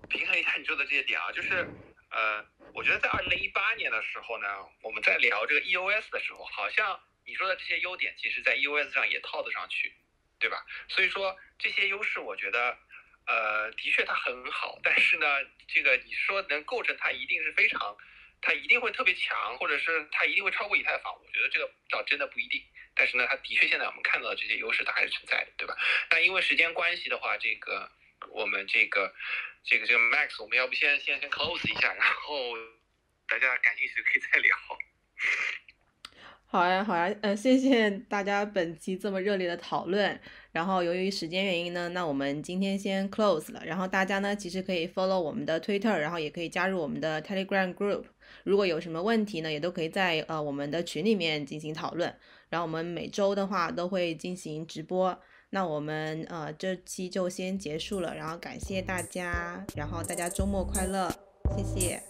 平衡一下你说的这些点啊，就是呃。我觉得在二零一八年的时候呢，我们在聊这个 EOS 的时候，好像你说的这些优点，其实在 EOS 上也套得上去，对吧？所以说这些优势，我觉得，呃，的确它很好，但是呢，这个你说能构成它一定是非常，它一定会特别强，或者是它一定会超过以太坊，我觉得这个倒真的不一定。但是呢，它的确现在我们看到的这些优势，它还是存在的，对吧？那因为时间关系的话，这个我们这个。这个这个 Max，我们要不先先先 close 一下，然后大家感兴趣可以再聊。好呀好呀，呃，谢谢大家本期这么热烈的讨论。然后由于时间原因呢，那我们今天先 close 了。然后大家呢，其实可以 follow 我们的 Twitter，然后也可以加入我们的 Telegram group。如果有什么问题呢，也都可以在呃我们的群里面进行讨论。然后我们每周的话都会进行直播。那我们呃这期就先结束了，然后感谢大家，然后大家周末快乐，谢谢。